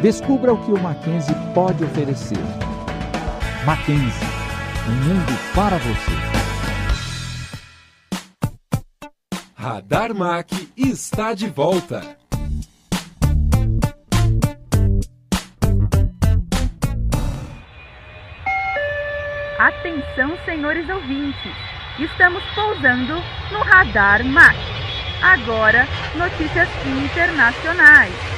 Descubra o que o Mackenzie pode oferecer. Mackenzie, um mundo para você. Radar Mac está de volta. Atenção, senhores ouvintes. Estamos pousando no Radar MAC. Agora, notícias internacionais.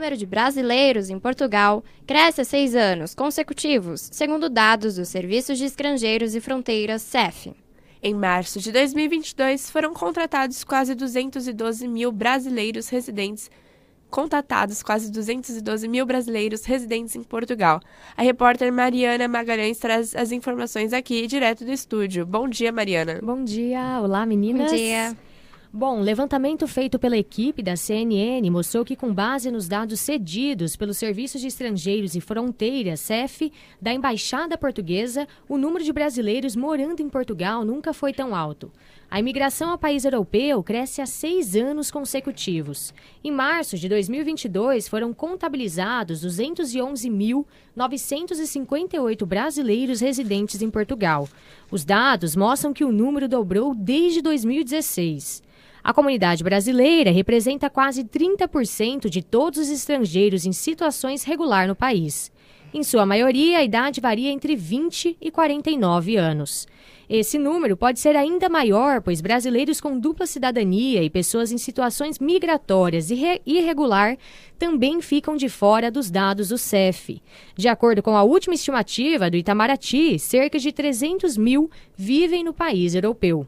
O número de brasileiros em Portugal cresce há seis anos consecutivos, segundo dados dos Serviços de Estrangeiros e Fronteiras, CEF. Em março de 2022, foram contratados quase 212 mil brasileiros residentes contatados quase 212 mil brasileiros residentes em Portugal. A repórter Mariana Magalhães traz as informações aqui, direto do estúdio. Bom dia, Mariana. Bom dia, olá meninas. Bom dia. Bom, levantamento feito pela equipe da CNN mostrou que, com base nos dados cedidos pelo Serviço de Estrangeiros e Fronteiras, CEF, da Embaixada Portuguesa, o número de brasileiros morando em Portugal nunca foi tão alto. A imigração ao país europeu cresce há seis anos consecutivos. Em março de 2022, foram contabilizados 211.958 brasileiros residentes em Portugal. Os dados mostram que o número dobrou desde 2016. A comunidade brasileira representa quase 30% de todos os estrangeiros em situações regular no país. Em sua maioria, a idade varia entre 20 e 49 anos. Esse número pode ser ainda maior, pois brasileiros com dupla cidadania e pessoas em situações migratórias e irregular também ficam de fora dos dados do CEF. De acordo com a última estimativa do Itamaraty, cerca de 300 mil vivem no país europeu.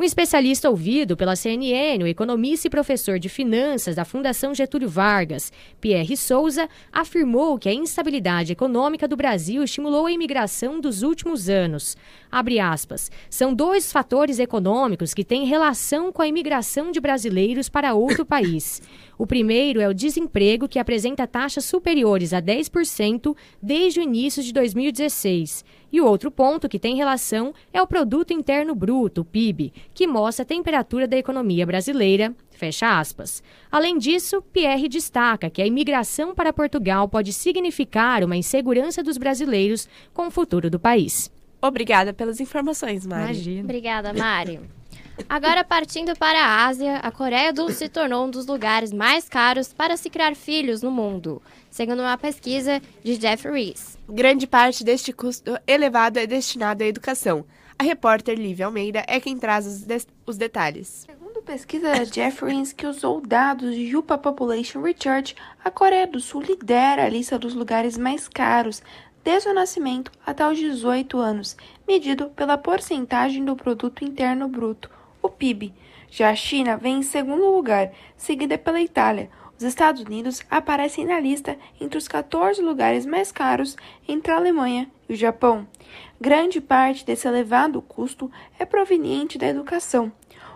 Um especialista ouvido pela CNN, o economista e professor de finanças da Fundação Getúlio Vargas, Pierre Souza, afirmou que a instabilidade econômica do Brasil estimulou a imigração dos últimos anos. Aspas. São dois fatores econômicos que têm relação com a imigração de brasileiros para outro país. O primeiro é o desemprego, que apresenta taxas superiores a 10% desde o início de 2016. E o outro ponto que tem relação é o Produto Interno Bruto, PIB, que mostra a temperatura da economia brasileira. Fecha aspas. Além disso, Pierre destaca que a imigração para Portugal pode significar uma insegurança dos brasileiros com o futuro do país. Obrigada pelas informações, Mari. Imagina. Obrigada, Mari. Agora, partindo para a Ásia, a Coreia do Sul se tornou um dos lugares mais caros para se criar filhos no mundo, segundo uma pesquisa de Jeff Rees. Grande parte deste custo elevado é destinado à educação. A repórter Lívia Almeida é quem traz os, de os detalhes. Segundo pesquisa da Jeffries, que usou dados de Yupa Population Research, a Coreia do Sul lidera a lista dos lugares mais caros desde o nascimento até os 18 anos, medido pela porcentagem do produto interno bruto, o PIB. Já a China vem em segundo lugar, seguida pela Itália. Os Estados Unidos aparecem na lista entre os 14 lugares mais caros entre a Alemanha e o Japão. Grande parte desse elevado custo é proveniente da educação.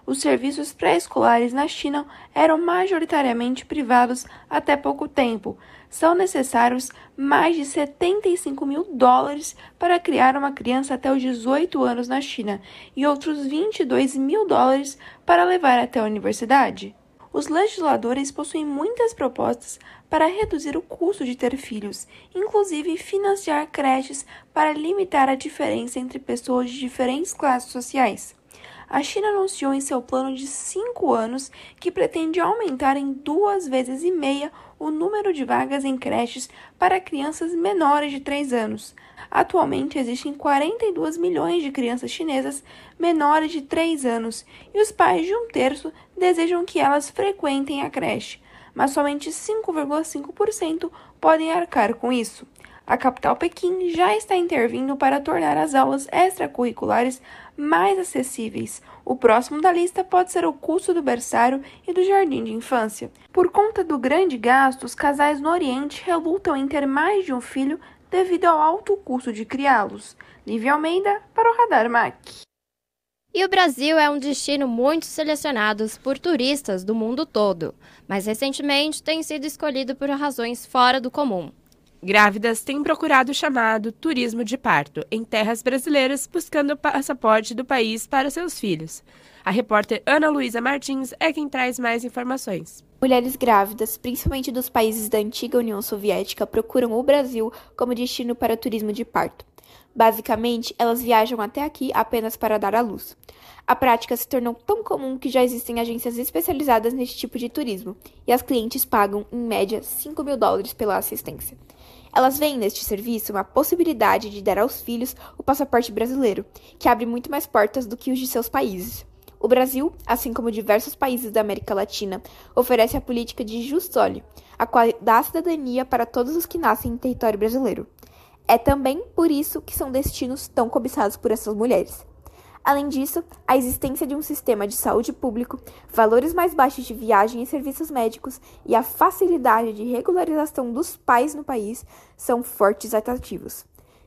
Os serviços pré-escolares na China eram majoritariamente privados até pouco tempo. São necessários mais de 75 mil dólares para criar uma criança até os 18 anos na China e outros 22 mil dólares para levar até a universidade os legisladores possuem muitas propostas para reduzir o custo de ter filhos, inclusive financiar creches para limitar a diferença entre pessoas de diferentes classes sociais. A China anunciou em seu plano de cinco anos que pretende aumentar em duas vezes e meia o número de vagas em creches para crianças menores de 3 anos. Atualmente existem 42 milhões de crianças chinesas menores de 3 anos e os pais de um terço desejam que elas frequentem a creche, mas somente 5,5% podem arcar com isso. A capital Pequim já está intervindo para tornar as aulas extracurriculares mais acessíveis. O próximo da lista pode ser o custo do berçário e do jardim de infância. Por conta do grande gasto, os casais no Oriente relutam em ter mais de um filho devido ao alto custo de criá-los. Lívia Almeida para o Radar Mac. E o Brasil é um destino muito selecionado por turistas do mundo todo, mas recentemente tem sido escolhido por razões fora do comum. Grávidas têm procurado o chamado turismo de parto em terras brasileiras, buscando o passaporte do país para seus filhos. A repórter Ana Luísa Martins é quem traz mais informações. Mulheres grávidas, principalmente dos países da antiga União Soviética, procuram o Brasil como destino para turismo de parto. Basicamente, elas viajam até aqui apenas para dar à luz. A prática se tornou tão comum que já existem agências especializadas neste tipo de turismo, e as clientes pagam, em média, 5 mil dólares pela assistência. Elas veem neste serviço uma possibilidade de dar aos filhos o passaporte brasileiro, que abre muito mais portas do que os de seus países. O Brasil, assim como diversos países da América Latina, oferece a política de justole, a qual dá cidadania para todos os que nascem em território brasileiro. É também por isso que são destinos tão cobiçados por essas mulheres. Além disso, a existência de um sistema de saúde público, valores mais baixos de viagem e serviços médicos e a facilidade de regularização dos pais no país são fortes atrativos.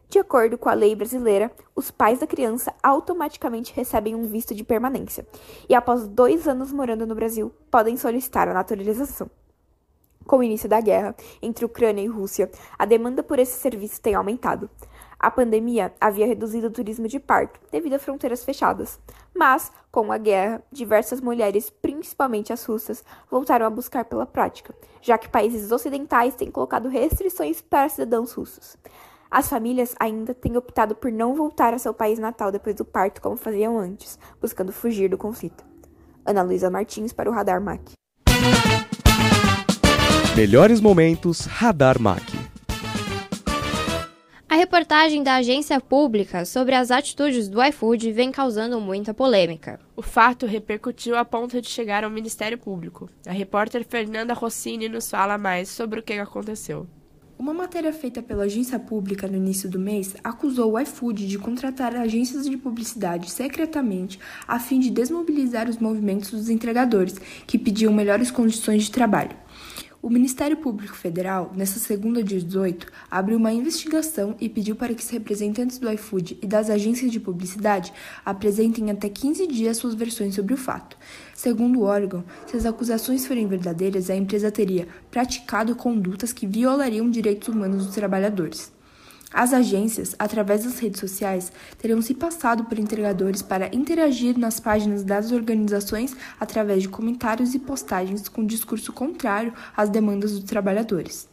De acordo com a lei brasileira, os pais da criança automaticamente recebem um visto de permanência e, após dois anos morando no Brasil, podem solicitar a naturalização. Com o início da guerra entre Ucrânia e Rússia, a demanda por esse serviço tem aumentado. A pandemia havia reduzido o turismo de parto devido a fronteiras fechadas, mas, com a guerra, diversas mulheres, principalmente as russas, voltaram a buscar pela prática, já que países ocidentais têm colocado restrições para cidadãos russos. As famílias ainda têm optado por não voltar a seu país natal depois do parto como faziam antes, buscando fugir do conflito. Ana Luísa Martins para o Radar MAC. Melhores momentos Radar MAC. A reportagem da agência pública sobre as atitudes do iFood vem causando muita polêmica. O fato repercutiu a ponto de chegar ao Ministério Público. A repórter Fernanda Rossini nos fala mais sobre o que aconteceu. Uma matéria feita pela agência pública no início do mês acusou o iFood de contratar agências de publicidade secretamente a fim de desmobilizar os movimentos dos entregadores, que pediam melhores condições de trabalho. O Ministério Público Federal, nessa segunda dia 18, abriu uma investigação e pediu para que os representantes do iFood e das agências de publicidade apresentem até 15 dias suas versões sobre o fato. Segundo o órgão, se as acusações forem verdadeiras, a empresa teria praticado condutas que violariam direitos humanos dos trabalhadores. As agências, através das redes sociais, teriam se passado por entregadores para interagir nas páginas das organizações através de comentários e postagens com discurso contrário às demandas dos trabalhadores.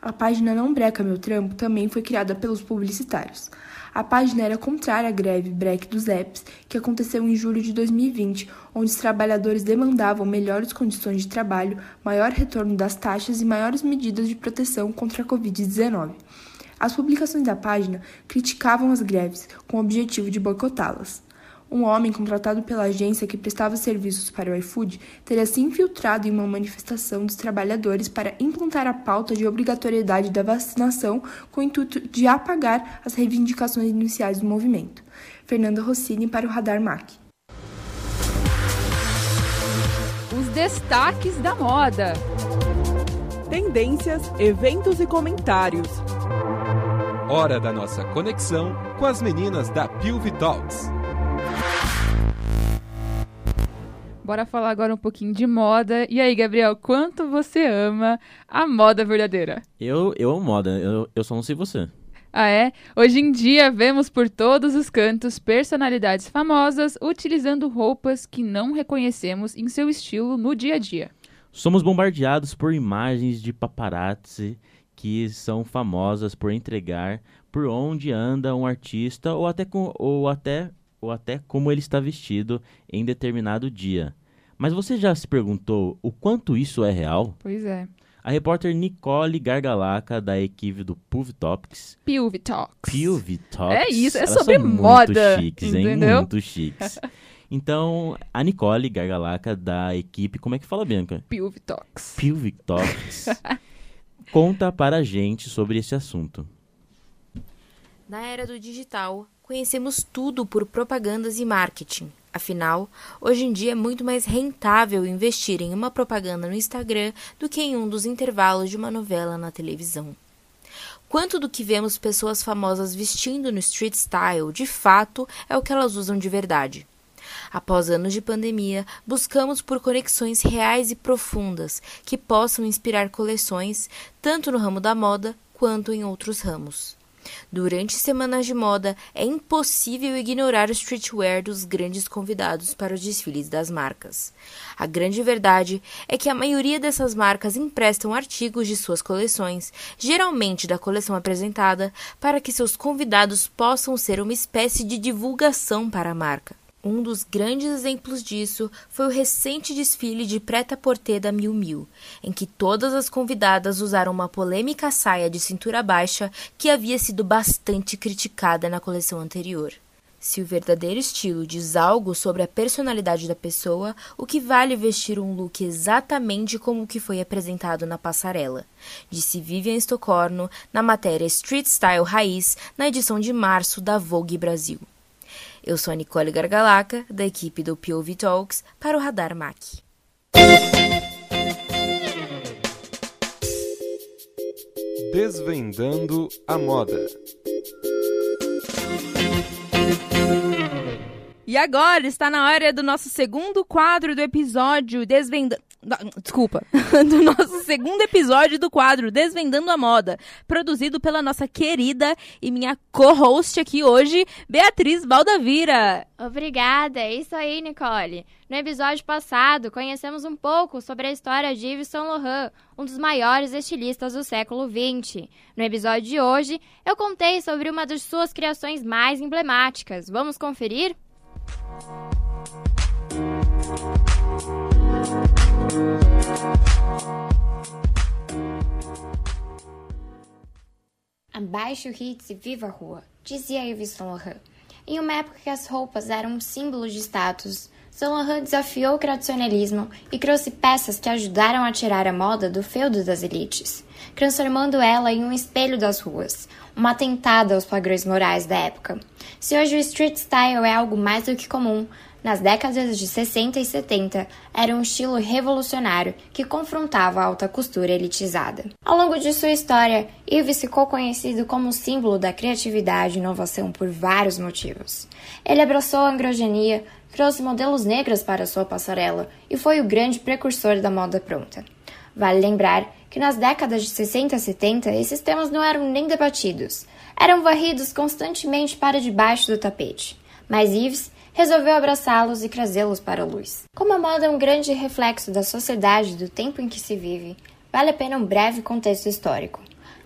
A página Não Breca Meu Trampo também foi criada pelos publicitários. A página era contrária à greve break dos apps, que aconteceu em julho de 2020, onde os trabalhadores demandavam melhores condições de trabalho, maior retorno das taxas e maiores medidas de proteção contra a Covid-19. As publicações da página criticavam as greves, com o objetivo de boicotá-las. Um homem contratado pela agência que prestava serviços para o iFood teria se infiltrado em uma manifestação dos trabalhadores para implantar a pauta de obrigatoriedade da vacinação com o intuito de apagar as reivindicações iniciais do movimento. Fernanda Rossini para o Radar MAC. Os destaques da moda. Tendências, eventos e comentários. Hora da nossa conexão com as meninas da Pilvi Talks. Bora falar agora um pouquinho de moda. E aí, Gabriel, quanto você ama a moda verdadeira? Eu, eu amo moda, eu, eu só não sei você. Ah, é? Hoje em dia, vemos por todos os cantos personalidades famosas utilizando roupas que não reconhecemos em seu estilo no dia a dia. Somos bombardeados por imagens de paparazzi que são famosas por entregar por onde anda um artista ou até, com, ou até, ou até como ele está vestido em determinado dia. Mas você já se perguntou o quanto isso é real? Pois é. A repórter Nicole Gargalaca, da equipe do PUV Topics. PUV Talks. PUV Talks. É isso, é Elas sobre moda. Muito chiques, hein? entendeu? Muito chiques. Então, a Nicole Gargalaca, da equipe, como é que fala, Bianca? PUV Talks. PUV Talks. conta para a gente sobre esse assunto. Na era do digital, conhecemos tudo por propagandas e marketing. Afinal, hoje em dia é muito mais rentável investir em uma propaganda no Instagram do que em um dos intervalos de uma novela na televisão. Quanto do que vemos pessoas famosas vestindo no street style, de fato, é o que elas usam de verdade? Após anos de pandemia, buscamos por conexões reais e profundas que possam inspirar coleções, tanto no ramo da moda quanto em outros ramos. Durante semanas de moda, é impossível ignorar o streetwear dos grandes convidados para os desfiles das marcas. A grande verdade é que a maioria dessas marcas emprestam artigos de suas coleções, geralmente da coleção apresentada, para que seus convidados possam ser uma espécie de divulgação para a marca. Um dos grandes exemplos disso foi o recente desfile de preta-porter da Miu, em que todas as convidadas usaram uma polêmica saia de cintura baixa que havia sido bastante criticada na coleção anterior. Se o verdadeiro estilo diz algo sobre a personalidade da pessoa, o que vale vestir um look exatamente como o que foi apresentado na passarela, disse Vivian Stoccorno na matéria Street Style Raiz, na edição de março da Vogue Brasil. Eu sou a Nicole Gargalaca, da equipe do POV Talks, para o Radar MAC. Desvendando a moda. E agora está na hora do nosso segundo quadro do episódio Desvendando. Desculpa. do nosso segundo episódio do quadro Desvendando a Moda, produzido pela nossa querida e minha co-host aqui hoje, Beatriz Baldavira. Obrigada, é isso aí, Nicole. No episódio passado, conhecemos um pouco sobre a história de Yves Saint Laurent, um dos maiores estilistas do século XX. No episódio de hoje, eu contei sobre uma das suas criações mais emblemáticas. Vamos conferir? A Abaixe o hits e viva a rua, dizia Yves Saint Laurent. Em uma época que as roupas eram um símbolo de status, Saint Laurent desafiou o tradicionalismo e trouxe peças que ajudaram a tirar a moda do feudo das elites, transformando ela em um espelho das ruas, uma atentada aos padrões morais da época. Se hoje o street style é algo mais do que comum, nas décadas de 60 e 70, era um estilo revolucionário que confrontava a alta costura elitizada. Ao longo de sua história, Yves ficou conhecido como símbolo da criatividade e inovação por vários motivos. Ele abraçou a androgenia, trouxe modelos negros para sua passarela e foi o grande precursor da moda pronta. Vale lembrar que nas décadas de 60 e 70 esses temas não eram nem debatidos, eram varridos constantemente para debaixo do tapete. Mas Yves resolveu abraçá-los e trazê-los para a luz. Como a moda é um grande reflexo da sociedade do tempo em que se vive, vale a pena um breve contexto histórico.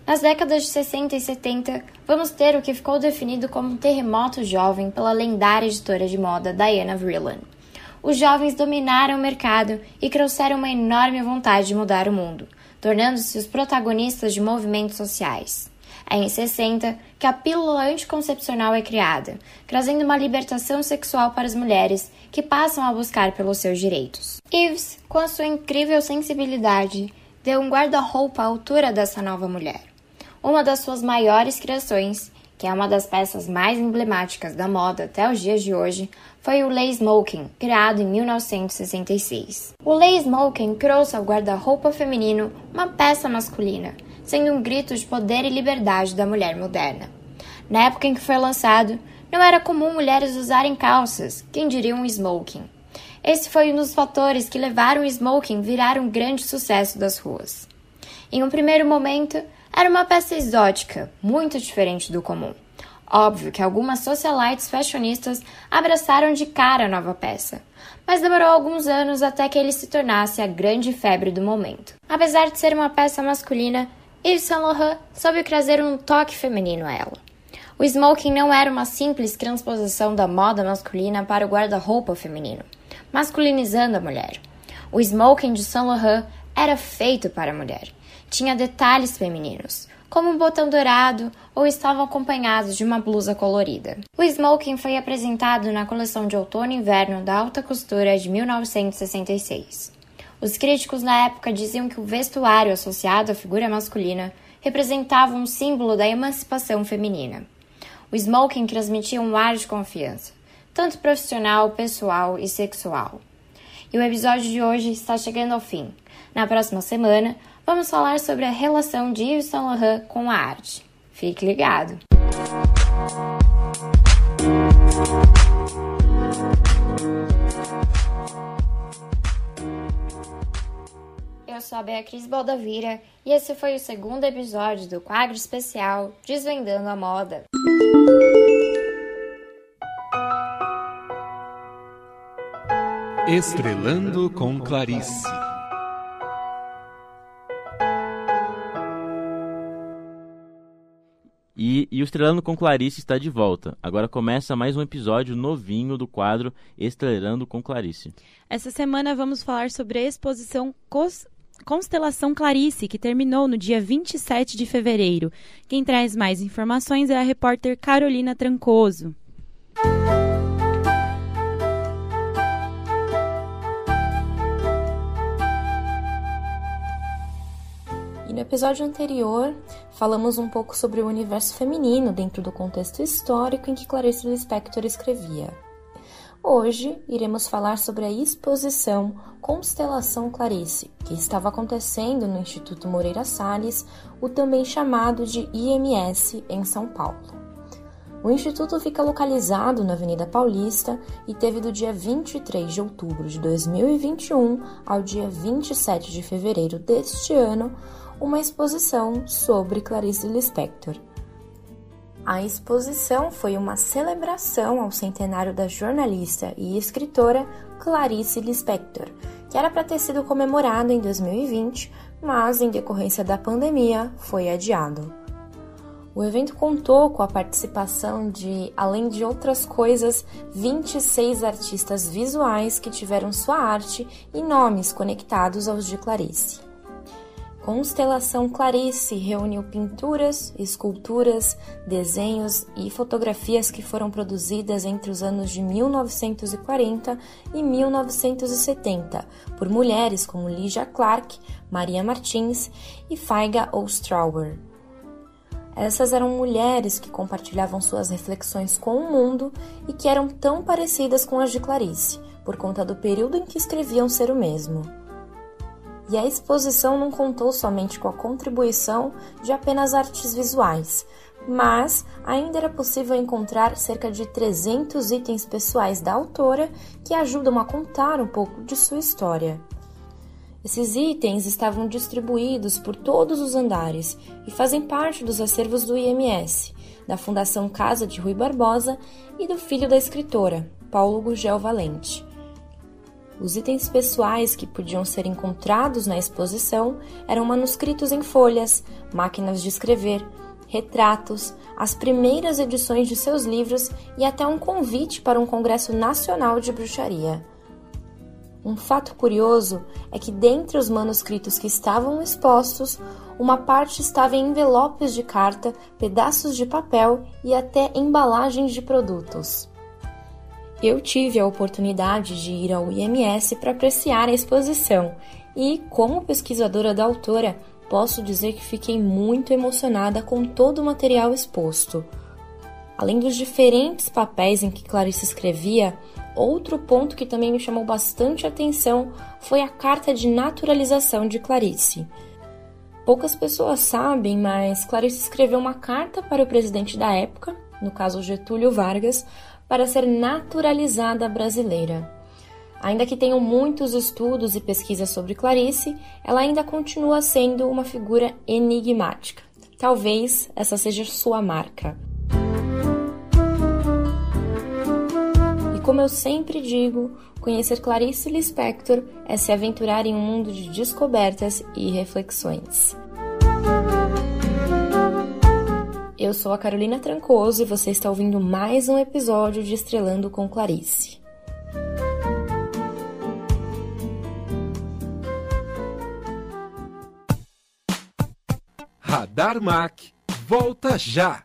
Nas décadas de 60 e 70, vamos ter o que ficou definido como um terremoto jovem pela lendária editora de moda Diana Vreeland. Os jovens dominaram o mercado e trouxeram uma enorme vontade de mudar o mundo, tornando-se os protagonistas de movimentos sociais. É em 60 que a pílula anticoncepcional é criada, trazendo uma libertação sexual para as mulheres que passam a buscar pelos seus direitos. Yves, com a sua incrível sensibilidade, deu um guarda-roupa à altura dessa nova mulher. Uma das suas maiores criações, que é uma das peças mais emblemáticas da moda até os dias de hoje, foi o Lay Smoking, criado em 1966. O Lay Smoking trouxe ao guarda-roupa feminino uma peça masculina, sendo um grito de poder e liberdade da mulher moderna. Na época em que foi lançado, não era comum mulheres usarem calças, quem diria um smoking. Esse foi um dos fatores que levaram o smoking virar um grande sucesso das ruas. Em um primeiro momento, era uma peça exótica, muito diferente do comum. Óbvio que algumas socialites fashionistas abraçaram de cara a nova peça, mas demorou alguns anos até que ele se tornasse a grande febre do momento. Apesar de ser uma peça masculina, Yves Saint Laurent soube trazer um toque feminino a ela. O smoking não era uma simples transposição da moda masculina para o guarda-roupa feminino, masculinizando a mulher. O smoking de Saint Laurent era feito para a mulher. Tinha detalhes femininos, como um botão dourado ou estavam acompanhados de uma blusa colorida. O smoking foi apresentado na coleção de outono e inverno da alta costura de 1966. Os críticos na época diziam que o vestuário associado à figura masculina representava um símbolo da emancipação feminina. O smoking transmitia um ar de confiança, tanto profissional, pessoal e sexual. E o episódio de hoje está chegando ao fim. Na próxima semana, vamos falar sobre a relação de Yves Saint Laurent com a arte. Fique ligado! Eu sou a Beatriz Baldavira e esse foi o segundo episódio do quadro especial Desvendando a Moda. Estrelando com Clarice. E, e o Estrelando com Clarice está de volta. Agora começa mais um episódio novinho do quadro Estrelando com Clarice. Essa semana vamos falar sobre a exposição Cos Constelação Clarice, que terminou no dia 27 de fevereiro. Quem traz mais informações é a repórter Carolina Trancoso. E no episódio anterior, falamos um pouco sobre o universo feminino dentro do contexto histórico em que Clarice Lispector escrevia. Hoje iremos falar sobre a exposição Constelação Clarice, que estava acontecendo no Instituto Moreira Salles, o também chamado de IMS, em São Paulo. O instituto fica localizado na Avenida Paulista e teve do dia 23 de outubro de 2021 ao dia 27 de fevereiro deste ano uma exposição sobre Clarice Lispector. A exposição foi uma celebração ao centenário da jornalista e escritora Clarice Lispector, que era para ter sido comemorado em 2020, mas em decorrência da pandemia foi adiado. O evento contou com a participação de, além de outras coisas, 26 artistas visuais que tiveram sua arte e nomes conectados aos de Clarice. Constelação Clarice reuniu pinturas, esculturas, desenhos e fotografias que foram produzidas entre os anos de 1940 e 1970 por mulheres como Lydia Clark, Maria Martins e Faiga Ostrauer. Essas eram mulheres que compartilhavam suas reflexões com o mundo e que eram tão parecidas com as de Clarice, por conta do período em que escreviam ser o mesmo. E a exposição não contou somente com a contribuição de apenas artes visuais, mas ainda era possível encontrar cerca de 300 itens pessoais da autora que ajudam a contar um pouco de sua história. Esses itens estavam distribuídos por todos os andares e fazem parte dos acervos do IMS, da Fundação Casa de Rui Barbosa e do filho da escritora, Paulo Gugel Valente. Os itens pessoais que podiam ser encontrados na exposição eram manuscritos em folhas, máquinas de escrever, retratos, as primeiras edições de seus livros e até um convite para um congresso nacional de bruxaria. Um fato curioso é que, dentre os manuscritos que estavam expostos, uma parte estava em envelopes de carta, pedaços de papel e até embalagens de produtos. Eu tive a oportunidade de ir ao IMS para apreciar a exposição e, como pesquisadora da autora, posso dizer que fiquei muito emocionada com todo o material exposto. Além dos diferentes papéis em que Clarice escrevia, outro ponto que também me chamou bastante atenção foi a carta de naturalização de Clarice. Poucas pessoas sabem, mas Clarice escreveu uma carta para o presidente da época, no caso Getúlio Vargas, para ser naturalizada brasileira. Ainda que tenham muitos estudos e pesquisas sobre Clarice, ela ainda continua sendo uma figura enigmática. Talvez essa seja sua marca. E como eu sempre digo, conhecer Clarice Lispector é se aventurar em um mundo de descobertas e reflexões. Eu sou a Carolina Trancoso e você está ouvindo mais um episódio de Estrelando com Clarice. Radar Mac volta já!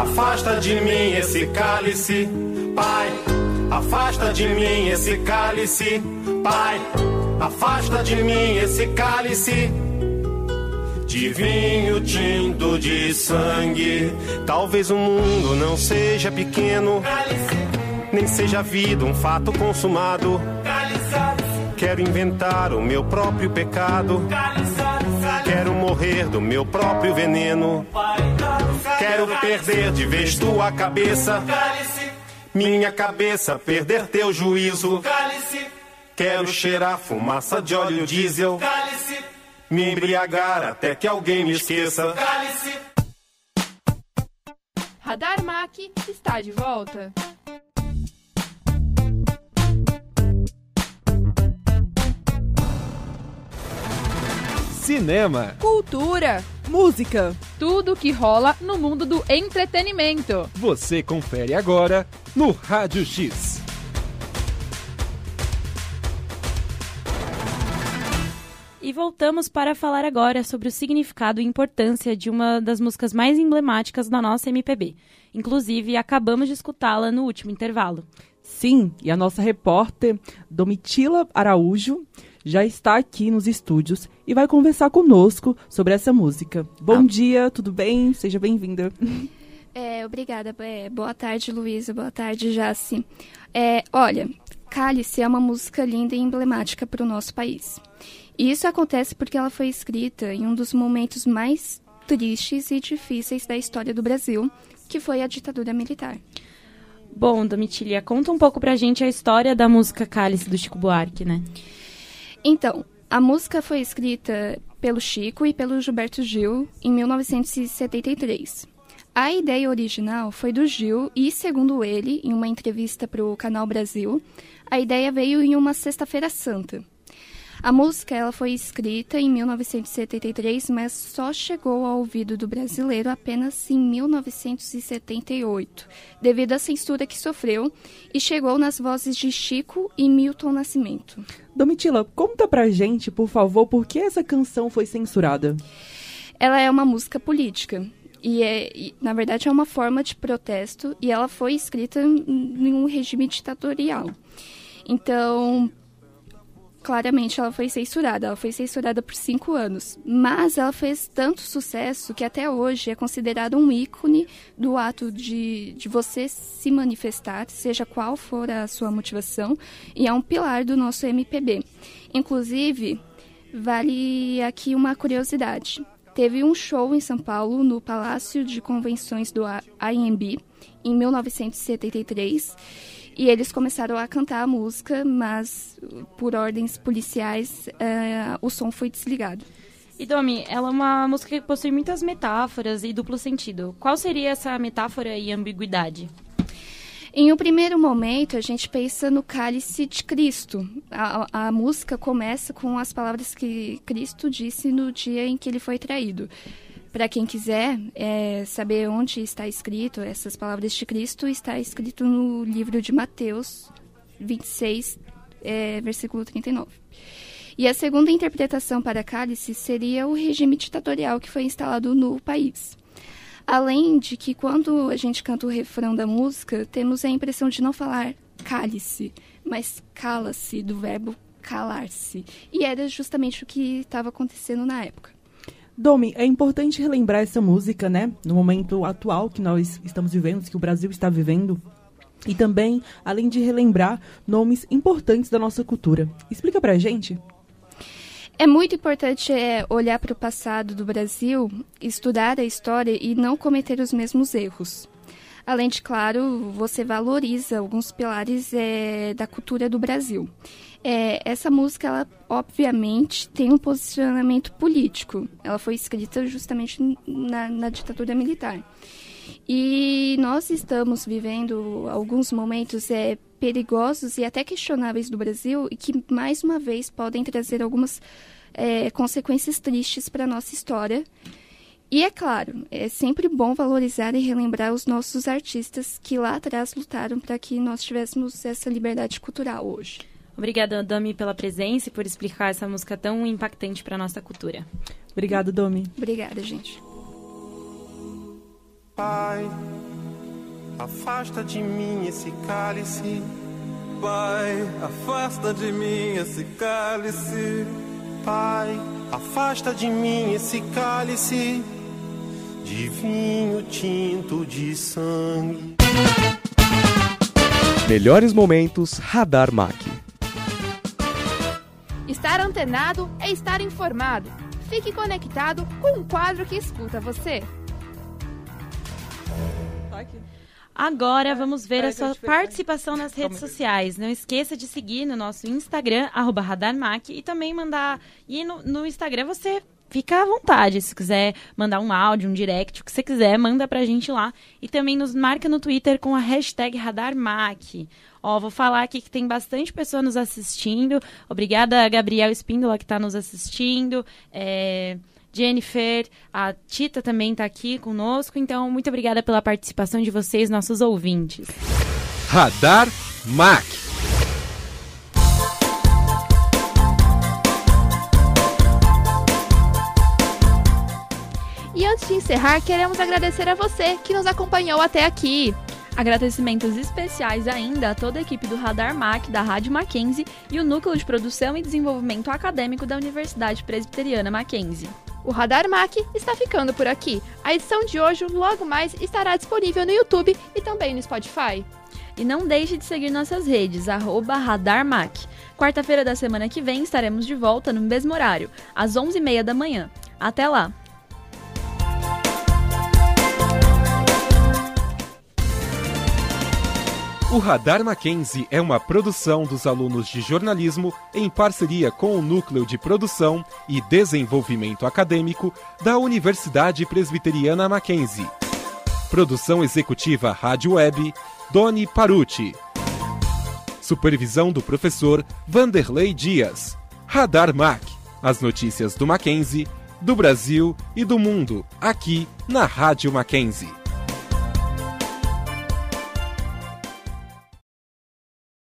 afasta de mim esse cálice. Pai, afasta de mim esse cálice. Pai, afasta de mim esse cálice de vinho tinto de sangue. Talvez o mundo não seja pequeno, nem seja a vida um fato consumado. Quero inventar o meu próprio pecado. Quero morrer do meu próprio veneno. Quero perder de vez tua cabeça. Minha cabeça perder teu juízo. Quero cheirar fumaça de óleo diesel. Me embriagar até que alguém me esqueça. Radar Mac está de volta. Cinema, Cultura, música, tudo que rola no mundo do entretenimento. você confere agora no Rádio X. E voltamos para falar agora sobre o significado e importância de uma das músicas mais emblemáticas da nossa MPB. Inclusive, acabamos de escutá-la no último intervalo. Sim, e a nossa repórter Domitila Araújo já está aqui nos estúdios e vai conversar conosco sobre essa música. Bom dia, tudo bem? Seja bem-vinda. É, obrigada. É, boa tarde, Luísa. Boa tarde, Jaci. É, olha, Cálice é uma música linda e emblemática para o nosso país. E isso acontece porque ela foi escrita em um dos momentos mais tristes e difíceis da história do Brasil, que foi a ditadura militar. Bom, Domitília, conta um pouco pra gente a história da música Cálice do Chico Buarque, né? Então, a música foi escrita pelo Chico e pelo Gilberto Gil em 1973. A ideia original foi do Gil e, segundo ele, em uma entrevista para o Canal Brasil, a ideia veio em uma Sexta-feira Santa. A música ela foi escrita em 1973, mas só chegou ao ouvido do brasileiro apenas em 1978, devido à censura que sofreu, e chegou nas vozes de Chico e Milton Nascimento. Domitila, conta pra gente, por favor, por que essa canção foi censurada? Ela é uma música política. E, é, e, na verdade, é uma forma de protesto e ela foi escrita em um regime ditatorial. Então, claramente ela foi censurada. Ela foi censurada por cinco anos. Mas ela fez tanto sucesso que até hoje é considerada um ícone do ato de, de você se manifestar, seja qual for a sua motivação, e é um pilar do nosso MPB. Inclusive, vale aqui uma curiosidade. Teve um show em São Paulo, no Palácio de Convenções do AMB, em 1973 e eles começaram a cantar a música, mas por ordens policiais uh, o som foi desligado. E Domi, ela é uma música que possui muitas metáforas e duplo sentido. Qual seria essa metáfora e ambiguidade? Em um primeiro momento, a gente pensa no cálice de Cristo. A, a música começa com as palavras que Cristo disse no dia em que ele foi traído. Para quem quiser é, saber onde está escrito essas palavras de Cristo, está escrito no livro de Mateus 26, é, versículo 39. E a segunda interpretação para cálice seria o regime ditatorial que foi instalado no país. Além de que, quando a gente canta o refrão da música, temos a impressão de não falar cálice, mas cala-se, do verbo calar-se. E era justamente o que estava acontecendo na época. Domi, é importante relembrar essa música, né? No momento atual que nós estamos vivendo, que o Brasil está vivendo. E também, além de relembrar nomes importantes da nossa cultura. Explica pra gente. É muito importante é, olhar para o passado do Brasil, estudar a história e não cometer os mesmos erros. Além de, claro, você valoriza alguns pilares é, da cultura do Brasil. É, essa música, ela obviamente tem um posicionamento político. Ela foi escrita justamente na, na ditadura militar. E nós estamos vivendo alguns momentos é, perigosos e até questionáveis do Brasil e que, mais uma vez, podem trazer algumas é, consequências tristes para a nossa história. E é claro, é sempre bom valorizar e relembrar os nossos artistas que lá atrás lutaram para que nós tivéssemos essa liberdade cultural hoje. Obrigada, Domi, pela presença e por explicar essa música tão impactante para a nossa cultura. Obrigada, Domi. Obrigada, gente. Pai, afasta de mim esse cálice. Pai, afasta de mim esse cálice. Pai, afasta de mim esse cálice de vinho tinto de sangue. Melhores momentos Radar Mac. Estar antenado é estar informado. Fique conectado com um quadro que escuta você. Agora vamos ver a sua participação nas redes sociais. Não esqueça de seguir no nosso Instagram, arroba RadarMac, e também mandar. E no, no Instagram você fica à vontade. Se quiser mandar um áudio, um direct, o que você quiser, manda pra gente lá. E também nos marca no Twitter com a hashtag RadarMac. Ó, vou falar aqui que tem bastante pessoa nos assistindo. Obrigada, Gabriel Espíndola, que está nos assistindo. É... Jennifer, a Tita também está aqui conosco. Então, muito obrigada pela participação de vocês, nossos ouvintes. Radar Mac. E antes de encerrar, queremos agradecer a você que nos acompanhou até aqui. Agradecimentos especiais ainda a toda a equipe do Radar Mac da Rádio Mackenzie e o Núcleo de Produção e Desenvolvimento Acadêmico da Universidade Presbiteriana Mackenzie. O Radar Mac está ficando por aqui. A edição de hoje logo mais estará disponível no YouTube e também no Spotify. E não deixe de seguir nossas redes, arroba RadarMac. Quarta-feira da semana que vem estaremos de volta no mesmo horário, às 11h30 da manhã. Até lá! O Radar Mackenzie é uma produção dos alunos de jornalismo em parceria com o Núcleo de Produção e Desenvolvimento Acadêmico da Universidade Presbiteriana Mackenzie. Produção executiva Rádio Web, Doni Paruti. Supervisão do professor Vanderlei Dias. Radar Mac. As notícias do Mackenzie, do Brasil e do mundo, aqui na Rádio Mackenzie.